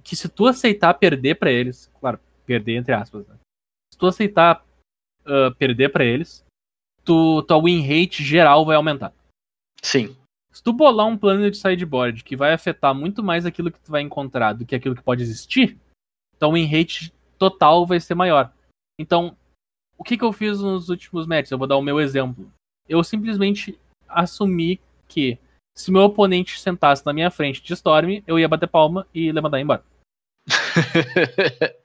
que se tu aceitar perder pra eles, claro, perder entre aspas, né? Se tu aceitar ah, perder pra eles, tu, tua win rate geral vai aumentar. Sim. Se tu bolar um plano de sideboard que vai afetar muito mais aquilo que tu vai encontrar do que aquilo que pode existir, então o win rate total vai ser maior. Então, o que, que eu fiz nos últimos matches? Eu vou dar o meu exemplo. Eu simplesmente assumi que se meu oponente sentasse na minha frente de Storm, eu ia bater palma e levantar e ir embora.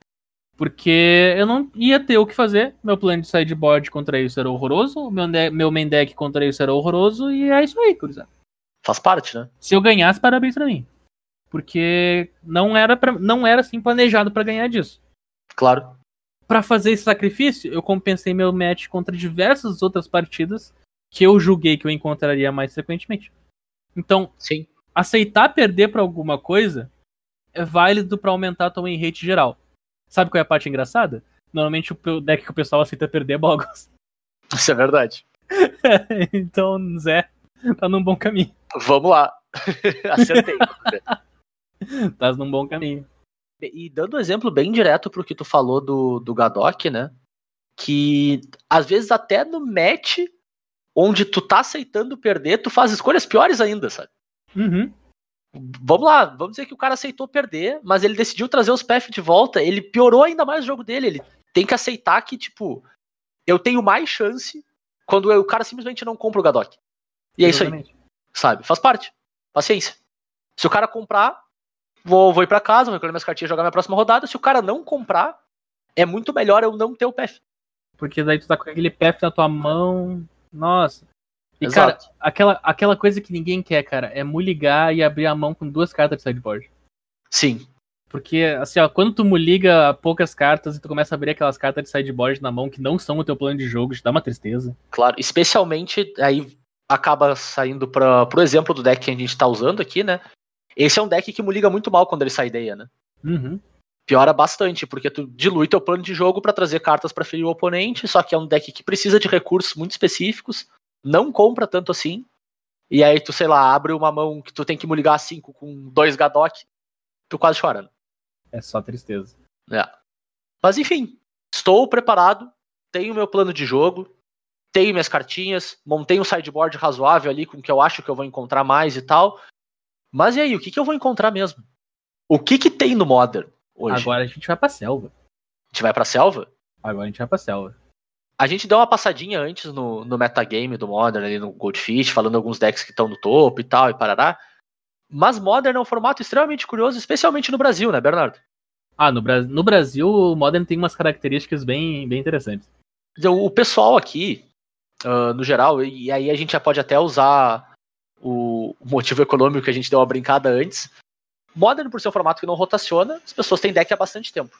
Porque eu não ia ter o que fazer. Meu plano de sideboard contra isso era horroroso. Meu, meu main deck contra isso era horroroso. E é isso aí, gurizada. Faz parte, né? Se eu ganhasse, parabéns pra mim. Porque não era, pra, não era assim planejado pra ganhar disso. Claro. Pra fazer esse sacrifício, eu compensei meu match contra diversas outras partidas que eu julguei que eu encontraria mais frequentemente. Então, Sim. aceitar perder pra alguma coisa é válido pra aumentar a tua win rate geral. Sabe qual é a parte engraçada? Normalmente o deck que o pessoal aceita perder é Boggles. Isso é verdade. então, Zé, tá num bom caminho. Vamos lá. Acertei. Tá num bom caminho. E dando um exemplo bem direto pro que tu falou do, do Gadok, né? Que às vezes até no match onde tu tá aceitando perder, tu faz escolhas piores ainda, sabe? Uhum. Vamos lá, vamos dizer que o cara aceitou perder, mas ele decidiu trazer os PF de volta, ele piorou ainda mais o jogo dele. Ele tem que aceitar que, tipo, eu tenho mais chance quando eu- o cara simplesmente não compra o Gadok. E é isso aí, Exatamente. sabe? Faz parte. Paciência. Se o cara comprar, vou, vou ir pra casa, vou recolher minhas cartinhas e jogar minha próxima rodada. Se o cara não comprar, é muito melhor eu não ter o PF. Porque daí tu tá com aquele PF na tua mão. Nossa. E, cara, Exato. aquela, aquela coisa que ninguém quer, cara, é muligar e abrir a mão com duas cartas de sideboard. Sim, Porque, assim, ó, quando tu muliga poucas cartas e tu começa a abrir aquelas cartas de sideboard na mão que não são o teu plano de jogo, te dá uma tristeza. claro. Especialmente, aí acaba saindo pra, pro exemplo do deck que a gente tá usando aqui, né? Esse é um deck que liga muito mal quando ele sai ideia, né? Uhum. Piora bastante, porque tu dilui teu plano de jogo pra trazer cartas pra ferir o oponente, só que é um deck que precisa de recursos muito específicos, não compra tanto assim. E aí tu, sei lá, abre uma mão que tu tem que ligar 5 com dois Gadok, tu quase chorando. É só tristeza. É. Mas enfim, estou preparado, tenho meu plano de jogo, tenho minhas cartinhas, montei um sideboard razoável ali com o que eu acho que eu vou encontrar mais e tal. Mas e aí, o que, que eu vou encontrar mesmo? O que que tem no Modern hoje? Agora a gente vai pra selva. A gente vai pra selva? Agora a gente vai pra selva. A gente deu uma passadinha antes no, no metagame do Modern, ali no Goldfish, falando alguns decks que estão no topo e tal, e parará. Mas Modern é um formato extremamente curioso, especialmente no Brasil, né, Bernardo? Ah, no, Bra no Brasil o Modern tem umas características bem, bem interessantes. O pessoal aqui, uh, no geral, e aí a gente já pode até usar o motivo econômico que a gente deu uma brincada antes. Modern, por ser um formato que não rotaciona, as pessoas têm deck há bastante tempo.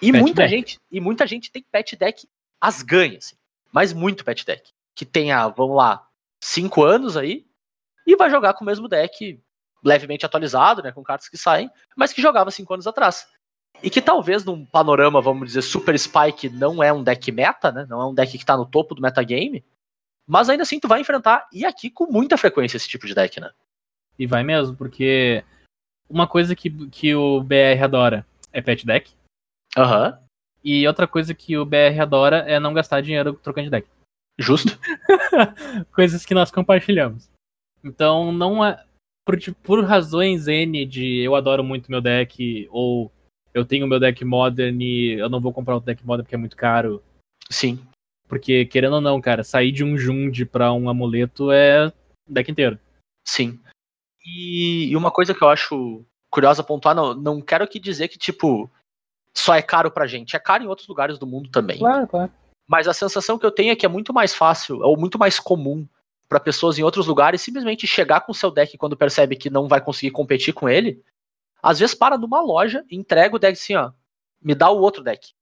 E Pet muita deck. gente, e muita gente tem pet deck as ganhas, assim, mas muito pet deck. Que tenha, vamos lá, cinco anos aí, e vai jogar com o mesmo deck levemente atualizado, né, com cartas que saem, mas que jogava cinco anos atrás. E que talvez num panorama, vamos dizer, Super Spike não é um deck meta, né? Não é um deck que tá no topo do metagame. Mas ainda assim tu vai enfrentar, e aqui com muita frequência, esse tipo de deck, né? E vai mesmo, porque uma coisa que, que o BR adora é pet deck. Aham, E outra coisa que o BR adora é não gastar dinheiro trocando de deck. justo. Coisas que nós compartilhamos. Então não é. Por, por razões N de eu adoro muito meu deck, ou eu tenho meu deck modern e eu não vou comprar o deck modern porque é muito caro. Sim. Porque, querendo ou não, cara, sair de um Jund pra um amuleto é deck inteiro. Sim. E, e uma coisa que eu acho curiosa pontuar, não, não quero aqui dizer que, tipo, só é caro pra gente. É caro em outros lugares do mundo também. Claro, claro. Mas a sensação que eu tenho é que é muito mais fácil, ou muito mais comum pra pessoas em outros lugares simplesmente chegar com o seu deck quando percebe que não vai conseguir competir com ele. Às vezes para numa loja, entrega o deck assim, ó. Me dá o outro deck.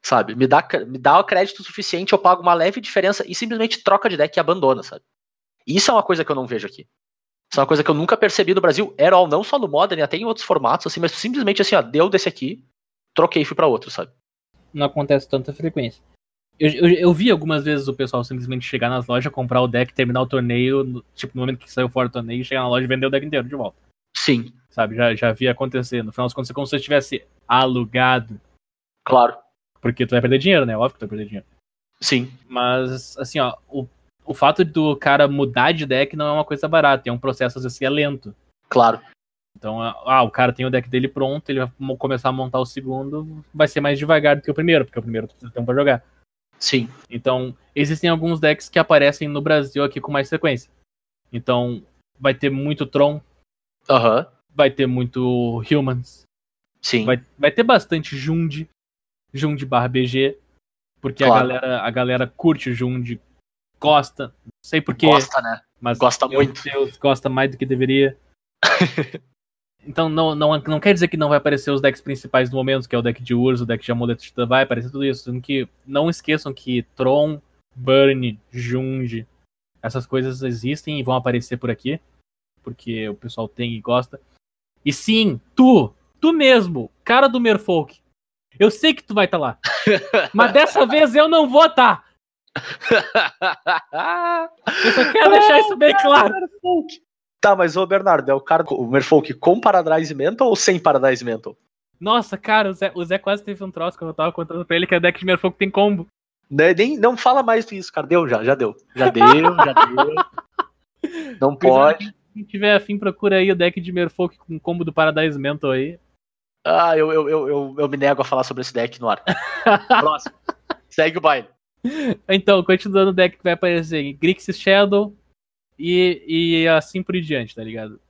Sabe? Me dá, me dá o crédito suficiente, eu pago uma leve diferença e simplesmente troca de deck e abandona, sabe? Isso é uma coisa que eu não vejo aqui. Isso é uma coisa que eu nunca percebi no Brasil, at all, não só no Modern, até em outros formatos, assim, mas simplesmente assim, ó, deu desse aqui, troquei e fui pra outro, sabe? Não acontece tanta frequência. Eu, eu, eu vi algumas vezes o pessoal simplesmente chegar nas lojas, comprar o deck, terminar o torneio, tipo, no momento que saiu fora do torneio, chegar na loja e vender o deck inteiro de volta. Sim, Sabe? Já, já vi acontecer. No final das contas, é como se você tivesse alugado. claro. Porque tu vai perder dinheiro, né? Óbvio que tu vai perder dinheiro. Sim, Mas, assim, ó, o, o fato do cara mudar de deck não é uma coisa barata, é um processo, que é lento. claro. Então, ah, o cara tem o deck dele pronto, ele vai começar a montar o segundo, vai ser mais devagar do que o primeiro, porque o primeiro precisa tempo pra jogar. Sim, Então, existem alguns decks que aparecem no Brasil aqui com mais frequência. Então, vai ter muito Tron, aham, vai ter muito Humans, sim, vai, vai ter bastante Jund, Jund barra BG, porque a, Claro. galera, a galera curte o Jund, gosta, não sei porquê, gosta, né? mas gosta muito. Deus, gosta mais do que deveria. então, não, não, não quer dizer que não vai aparecer os decks principais do momento, que é o deck de Urso, o deck de Amuleto de Titã, vai aparecer tudo isso. Sendo que não esqueçam que Tron, Burn, Jund, essas coisas existem e vão aparecer por aqui, porque o pessoal tem e gosta. E sim, tu, tu mesmo, cara do Merfolk, eu sei que tu vai estar lá, mas dessa vez eu não vou estar. Eu só quero deixar isso bem claro. Tá, mas o Bernardo, é o cara, o Merfolk com Paradise Mental ou sem Paradise Mental? Nossa, cara, o Zé, o Zé quase teve um troço quando eu tava contando pra ele que a deck de Merfolk tem combo. Né, Nem, não fala mais disso, cara. Deu já, já deu. Já deu, já deu. Não pode. Quem tiver afim, procura aí o deck de Merfolk com combo do Paradise Mental aí. Ah, eu, eu, eu, eu, eu me nego a falar sobre esse deck no ar. Próximo. Segue o baile. Então, continuando o deck que vai aparecer Grixis Shadow e, e assim por diante, tá ligado?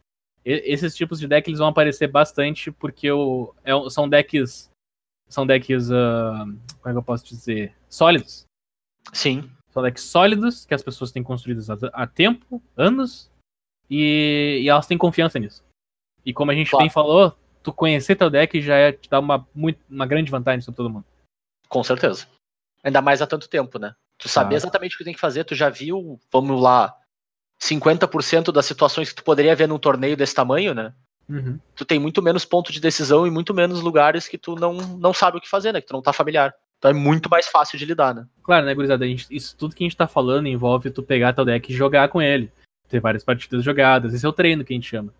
E- esses tipos de deck eles vão aparecer bastante porque o, é são decks. São decks. ah, como é que eu posso dizer? Sólidos. Sim, São decks sólidos que as pessoas têm construídos há, há tempo, anos, e, e elas têm confiança nisso. E como a gente Claro. bem falou, tu conhecer teu deck já é, te dá uma, muito, uma grande vantagem sobre todo mundo. com certeza. Ainda mais há tanto tempo, né? Tu saber Ah. exatamente o que tem que fazer, tu já viu, vamos lá, 50% das situações que tu poderia ver num torneio desse tamanho, né? Uhum. Tu tem muito menos ponto de decisão e muito menos lugares que tu não, não sabe o que fazer, né? Que tu não tá familiar. Então é muito mais fácil de lidar, né? Claro, né, gurizada? a gente- Isso tudo que a gente tá falando envolve tu pegar teu deck e jogar com ele. Ter várias partidas jogadas. Esse é o treino que a gente chama.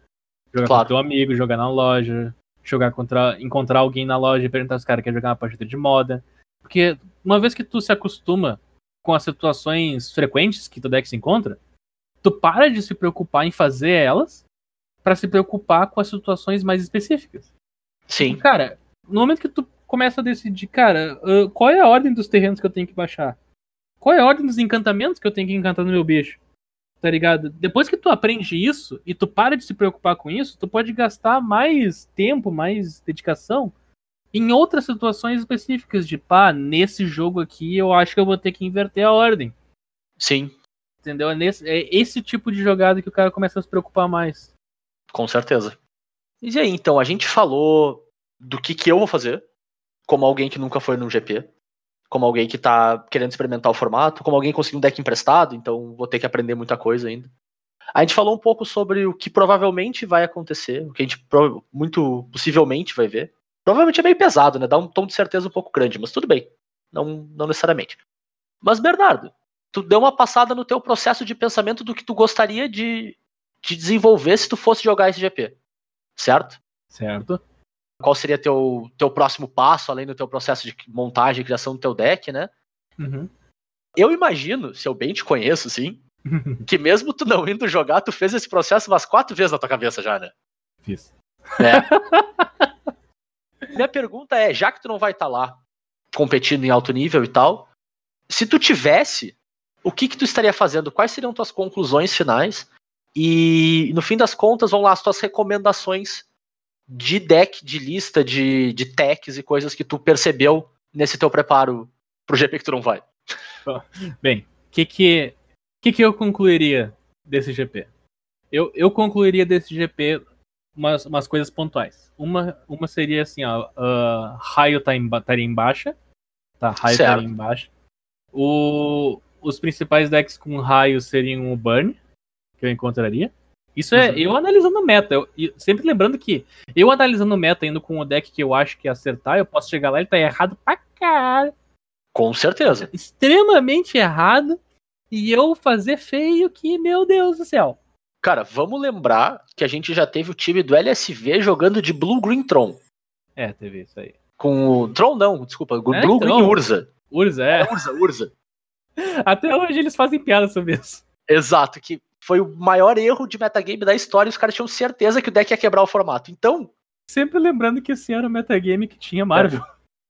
Jogar Claro. com teu amigo, jogar na loja, jogar contra. encontrar alguém na loja e perguntar se o cara quer jogar uma partida de moda. Porque uma vez que tu se acostuma com as situações frequentes que teu deck se encontra, tu para de se preocupar em fazer elas pra se preocupar com as situações mais específicas. Sim, Cara, no momento que tu começa a decidir, cara, ah, qual é a ordem dos terrenos que eu tenho que baixar? Qual é a ordem dos encantamentos que eu tenho que encantar no meu bicho? Tá ligado? Depois que tu aprende isso e tu para de se preocupar com isso, tu pode gastar mais tempo, mais dedicação em outras situações específicas, de pá, nesse jogo aqui eu acho que eu vou ter que inverter a ordem. sim, Entendeu? É, nesse, é esse tipo de jogada que o cara começa a se preocupar mais. com certeza. E aí, então, a gente falou do que, que eu vou fazer, como alguém que nunca foi num GP, como alguém que tá querendo experimentar o formato, como alguém que conseguiu um deck emprestado, então vou ter que aprender muita coisa ainda. A gente falou um pouco sobre o que provavelmente vai acontecer, o que a gente muito possivelmente vai ver. Provavelmente é meio pesado, né? Dá um tom de certeza um pouco grande, mas tudo bem. Não, não necessariamente. Mas, Bernardo, tu deu uma passada no teu processo de pensamento do que tu gostaria de, de desenvolver se tu fosse jogar esse GP. Certo? Certo? Qual seria teu, teu próximo passo, além do teu processo de montagem e criação do teu deck, né? Uhum. Eu imagino, se eu bem te conheço, sim, que mesmo tu não indo jogar, tu fez esse processo umas quatro vezes na tua cabeça já, né? Fiz. Minha pergunta é, já que tu não vai estar lá competindo em alto nível e tal, se tu tivesse, o que que tu estaria fazendo? Quais seriam tuas conclusões finais? E no fim das contas, vão lá as tuas recomendações de deck, de lista, de, de techs e coisas que tu percebeu nesse teu preparo pro GP que tu não vai. Bem, o que que, que que eu concluiria desse GP? Eu, eu concluiria desse GP umas, umas coisas pontuais. Uma, uma seria assim, ó, ah, raio tá em, estaria em baixa. Tá, raio Certo. estaria em baixa. O, os principais decks com raio seriam o Burn, que eu encontraria. Isso é Uhum. eu analisando meta. Eu, e sempre lembrando que eu analisando meta, indo com o deck que eu acho que ia acertar, eu posso chegar lá e ele tá errado pra caralho Com certeza. extremamente errado e eu fazer feio que, meu Deus do céu. Cara, vamos lembrar que a gente já teve o time do LSV jogando de Blue Green Tron. É, teve isso aí. Com o. Tron não, desculpa. É, Blue Green Tron. Urza. Urza, é. Urza, Urza. Até hoje eles fazem piada sobre isso. Exato, que foi o maior erro de metagame da história e os caras tinham certeza que o deck ia quebrar o formato. Então, Sempre lembrando que esse era o metagame que tinha Marvel.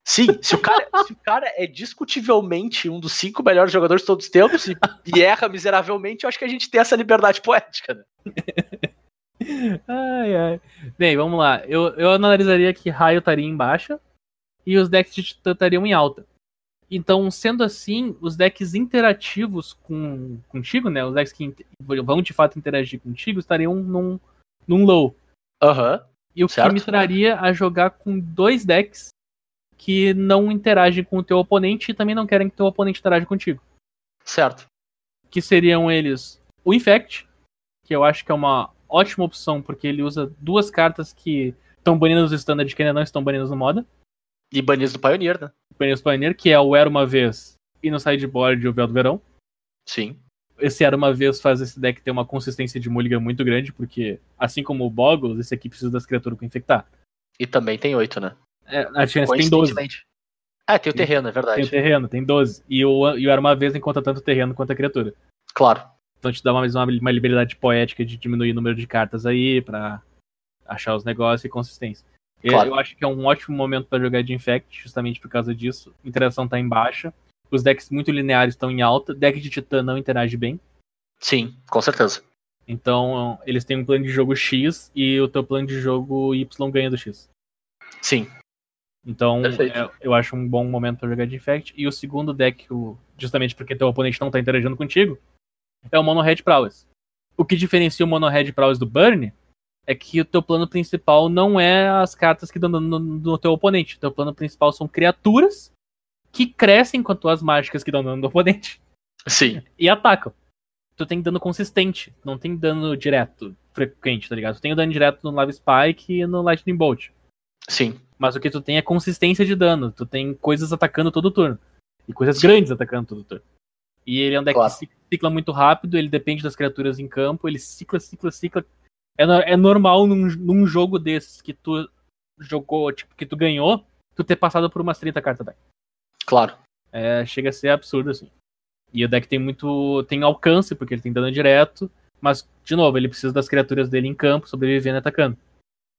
Sim, se o cara, se o cara é discutivelmente um dos cinco melhores jogadores de todos os tempos e, e erra miseravelmente, eu acho que a gente tem essa liberdade poética, né? Ai, ai. Bem, vamos lá. Eu, eu analisaria que raio estaria em baixa e os decks de titã estariam em alta. Então, sendo assim, os decks interativos com, contigo, né? Os decks que vão de fato interagir contigo estariam num, num low. Aham. E o Certo. que me traria a jogar com dois decks que não interagem com o teu oponente e também não querem que teu oponente interaja contigo. Certo. Que seriam eles o Infect, que eu acho que é uma ótima opção, porque ele usa duas cartas que estão banidas no standard que ainda não estão banidas no moda. E banidos do Pioneer, né? Banidas Pioneer, que é o Era Uma Vez e no sideboard o Véu do Verão. Sim. Esse Era Uma Vez faz esse deck ter uma consistência de mulligan muito grande, porque assim como o Boggles, esse aqui precisa das criaturas com infectar. E também tem oito, né? É, a chance tem 12. Coincidentemente. Ah, tem o terreno, é Tem verdade. o terreno, tem 12. E o, e o Era Uma Vez encontra tanto o terreno quanto a criatura. Claro. Então te dá uma, uma, liberdade poética de diminuir o número de cartas aí, pra achar os negócios e consistência. Claro. Eu acho que é um ótimo momento pra jogar de Infect, justamente por causa disso. A interação tá em baixa. Os decks muito lineares estão em alta. Deck de Titã não interage bem. Sim, com certeza. Então eles têm um plano de jogo X e o teu plano de jogo Y ganha do X. Sim. Então é- eu acho um bom momento pra jogar de Infect. E o segundo deck, justamente porque teu oponente não tá interagindo contigo, é o Mono Red Prowess. O que diferencia o Mono Red Prowess do Burn é que o teu plano principal não é as cartas que dão dano no, no teu oponente. O teu plano principal são criaturas que crescem com as tuas mágicas que dão dano no oponente Sim. e atacam. tu tem dano consistente, não tem dano direto, frequente, tá ligado? Tu tem o dano direto no Lava Spike e no Lightning Bolt. Sim. Mas o que tu tem é consistência de dano. Tu tem coisas atacando todo turno. E coisas grandes atacando todo turno. E ele é um deck Claro. que ci- cicla muito rápido, ele depende das criaturas em campo, ele cicla, cicla, cicla. É, é normal num, num jogo desses que tu jogou, tipo, que tu ganhou, tu ter passado por umas 30 cartas deck. Claro. É, chega a ser absurdo, assim. E o deck tem muito. tem alcance, porque ele tem dano direto. Mas, de novo, ele precisa das criaturas dele em campo, sobrevivendo e atacando.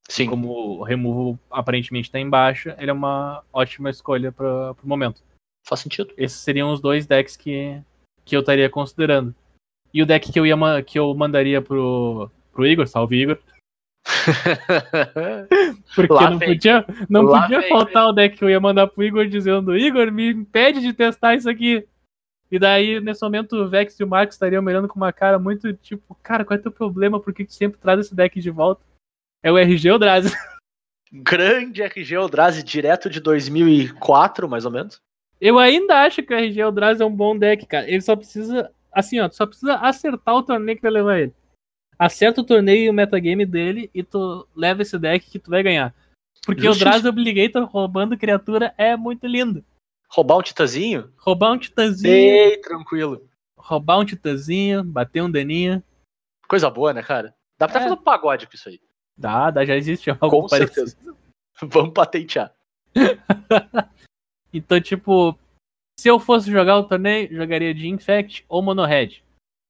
Sim. Como o removal aparentemente tá em baixa, ele é uma ótima escolha para pro momento. Faz sentido. Esses seriam os dois decks que, que eu estaria considerando. E o deck que eu, ia, que eu mandaria pro, pro Igor, salve Igor. Porque Lá não vem. podia, não Lá podia vem, faltar o deck que eu ia mandar pro Igor dizendo: Igor, me impede de testar isso aqui. E daí, nesse momento, o Vex e o Marcos estariam olhando com uma cara muito tipo: Cara, qual é teu problema? Por que tu sempre traz esse deck de volta? É o RG ou Drazi? Grande RG Eldrazi, direto de 2004, mais ou menos. Eu ainda acho que o RG Eldrazi é um bom deck, cara. Ele só precisa. Assim, ó, tu só precisa acertar o torneio que vai levar ele. Acerta o torneio e o metagame dele e tu leva esse deck que tu vai ganhar. Porque o Drazi Obligator roubando criatura é muito lindo. Roubar um titãzinho? Roubar um titãzinho, Ei, tranquilo. roubar um titãzinho, bater um daninho. Coisa boa, né, cara? Dá pra É. fazer um pagode com isso aí. Dá, dá, já existe algo Com parecido. certeza. Vamos patentear. Então, tipo, se eu fosse jogar o torneio, jogaria de Infect ou Monohead.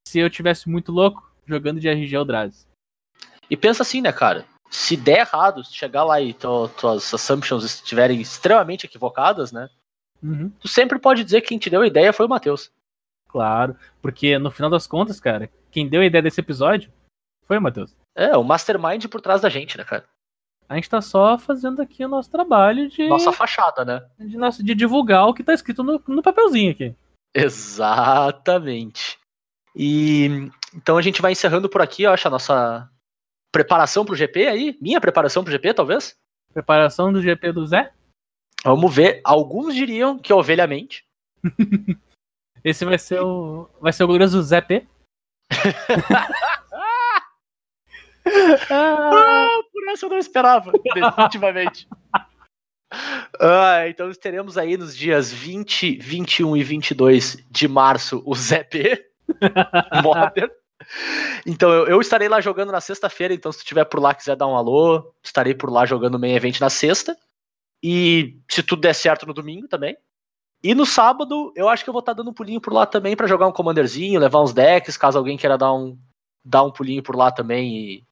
Se eu tivesse muito louco, jogando de RG Eldrazi. E pensa assim, né, cara? Se der errado, se chegar lá e tu, tuas assumptions estiverem extremamente equivocadas, né? Uhum. Tu sempre pode dizer que quem te deu a ideia foi o Matheus. Claro, porque no final das contas, cara, quem deu a ideia desse episódio foi Matheus. É, o mastermind por trás da gente, né, cara? A gente tá só fazendo aqui o nosso trabalho de, Nossa fachada, né? de, nosso- de divulgar o que tá escrito no, no papelzinho aqui. Exatamente. E então a gente vai encerrando por aqui, eu acho, a nossa preparação pro GP aí. Minha preparação pro GP, talvez. Preparação do GP do Zé. Vamos ver. Alguns diriam que é ovelhamente. Esse vai ser o. Vai ser o glorioso Zé P. Ah, por essa eu não esperava, definitivamente. Ah, então teremos aí nos dias 20, 21 e 22 de março o ZP Modern. Então eu, eu estarei lá jogando na sexta-feira, então se tu estiver por lá quiser dar um alô, estarei por lá jogando o main event na sexta. E se tudo der certo no domingo também. E no sábado, eu acho que eu vou estar dando um pulinho por lá também pra jogar um commanderzinho, levar uns decks, caso alguém queira dar um, dar um pulinho por lá também e,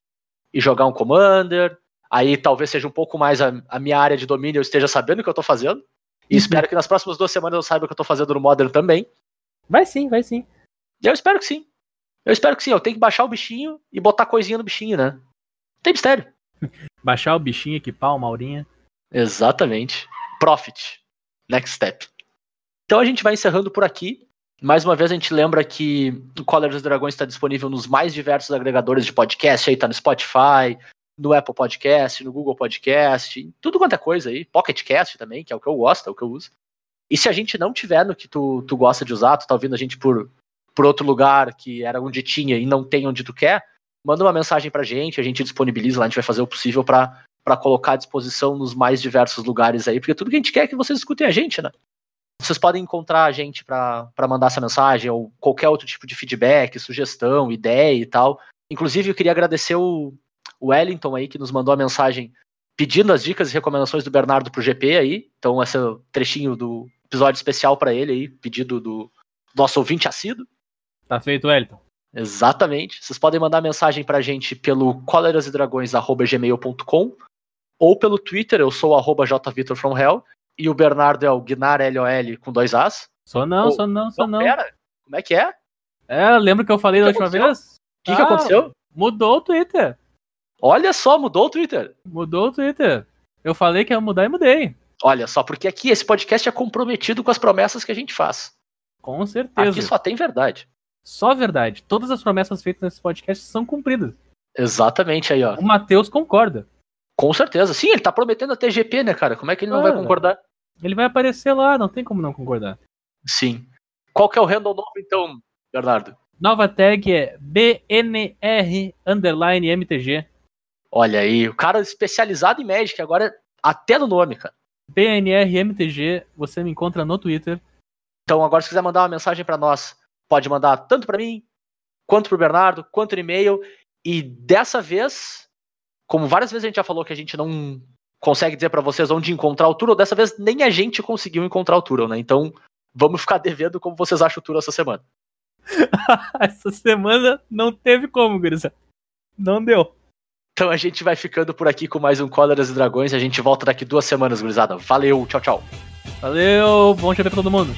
e jogar um commander. Aí talvez seja um pouco mais a, a minha área de domínio, eu esteja sabendo o que eu tô fazendo. E Uhum. espero que nas próximas duas semanas eu saiba o que eu tô fazendo no Modern também. Vai sim, vai sim. Eu espero que sim. Eu espero que sim. Eu tenho que baixar o bichinho e botar coisinha no bichinho, né? Não Tem mistério. Baixar o bichinho, equipar o Maurinha. Exatamente. Profit. Next step. Então a gente vai encerrando por aqui. Mais uma vez a gente lembra que o Collar dos Dragões está disponível nos mais diversos agregadores de podcast, aí tá no Spotify, no Apple Podcast, no Google Podcast, tudo quanto é coisa aí, Pocket Cast também, que é o que eu gosto, é o que eu uso. E se a gente não tiver no que tu, tu gosta de usar, tu tá ouvindo a gente por, por outro lugar que era onde tinha e não tem onde tu quer, manda uma mensagem pra gente, a gente disponibiliza lá, a gente vai fazer o possível para colocar à disposição nos mais diversos lugares aí, porque tudo que a gente quer é que vocês escutem a gente, né? Vocês podem encontrar a gente para mandar essa mensagem ou qualquer outro tipo de feedback, sugestão, ideia e tal. Inclusive, eu queria agradecer o, Wellington aí, que nos mandou a mensagem pedindo as dicas e recomendações do Bernardo pro GP aí. Então, esse é trechinho do episódio especial para ele aí, pedido do nosso ouvinte assíduo. Tá feito, Wellington. Exatamente. Vocês podem mandar mensagem pra gente pelo colerasedragões.gmail.com ou pelo Twitter, eu sou arroba jvitorfromhell e o Bernardo é o Gnar LOL com dois As. Só não, Oh, só não, só não. pera, como é que é? O É, lembra que eu falei O da que última aconteceu? vez? que, que Ah. aconteceu? Mudou o Twitter. Olha só, mudou o Twitter. Mudou o Twitter. Eu falei que ia mudar e mudei. Olha só, porque aqui esse podcast é comprometido com as promessas que a gente faz. Com certeza. Aqui só tem verdade. Só verdade. Todas as promessas feitas nesse podcast são cumpridas. Exatamente aí, ó. O Matheus concorda. Com certeza. Sim, ele tá prometendo a TGP, né, cara? Como é que ele não vai Ah. concordar? Ele vai aparecer lá, não tem como não concordar. Sim. Qual que é o handle novo, então, Bernardo? Nova tag é BNR underline MTG. Olha aí, o cara especializado em Magic, agora até no nome, cara. BNR MTG, você me encontra no Twitter. Então, agora, se quiser mandar uma mensagem para nós, pode mandar tanto para mim, quanto pro Bernardo, quanto no e-mail. E dessa vez, como várias vezes a gente já falou que a gente não consegue dizer para vocês onde encontrar o Turo, dessa vez nem a gente conseguiu encontrar o Turo, né? Então, vamos ficar devendo como vocês acham o Turo essa semana. Essa semana não teve como, Grisa. Não deu. Então a gente vai ficando por aqui com mais um Cóleras e Dragões. A gente volta daqui duas semanas, gurizada. Valeu, tchau, tchau. Valeu, bom dia pra todo mundo.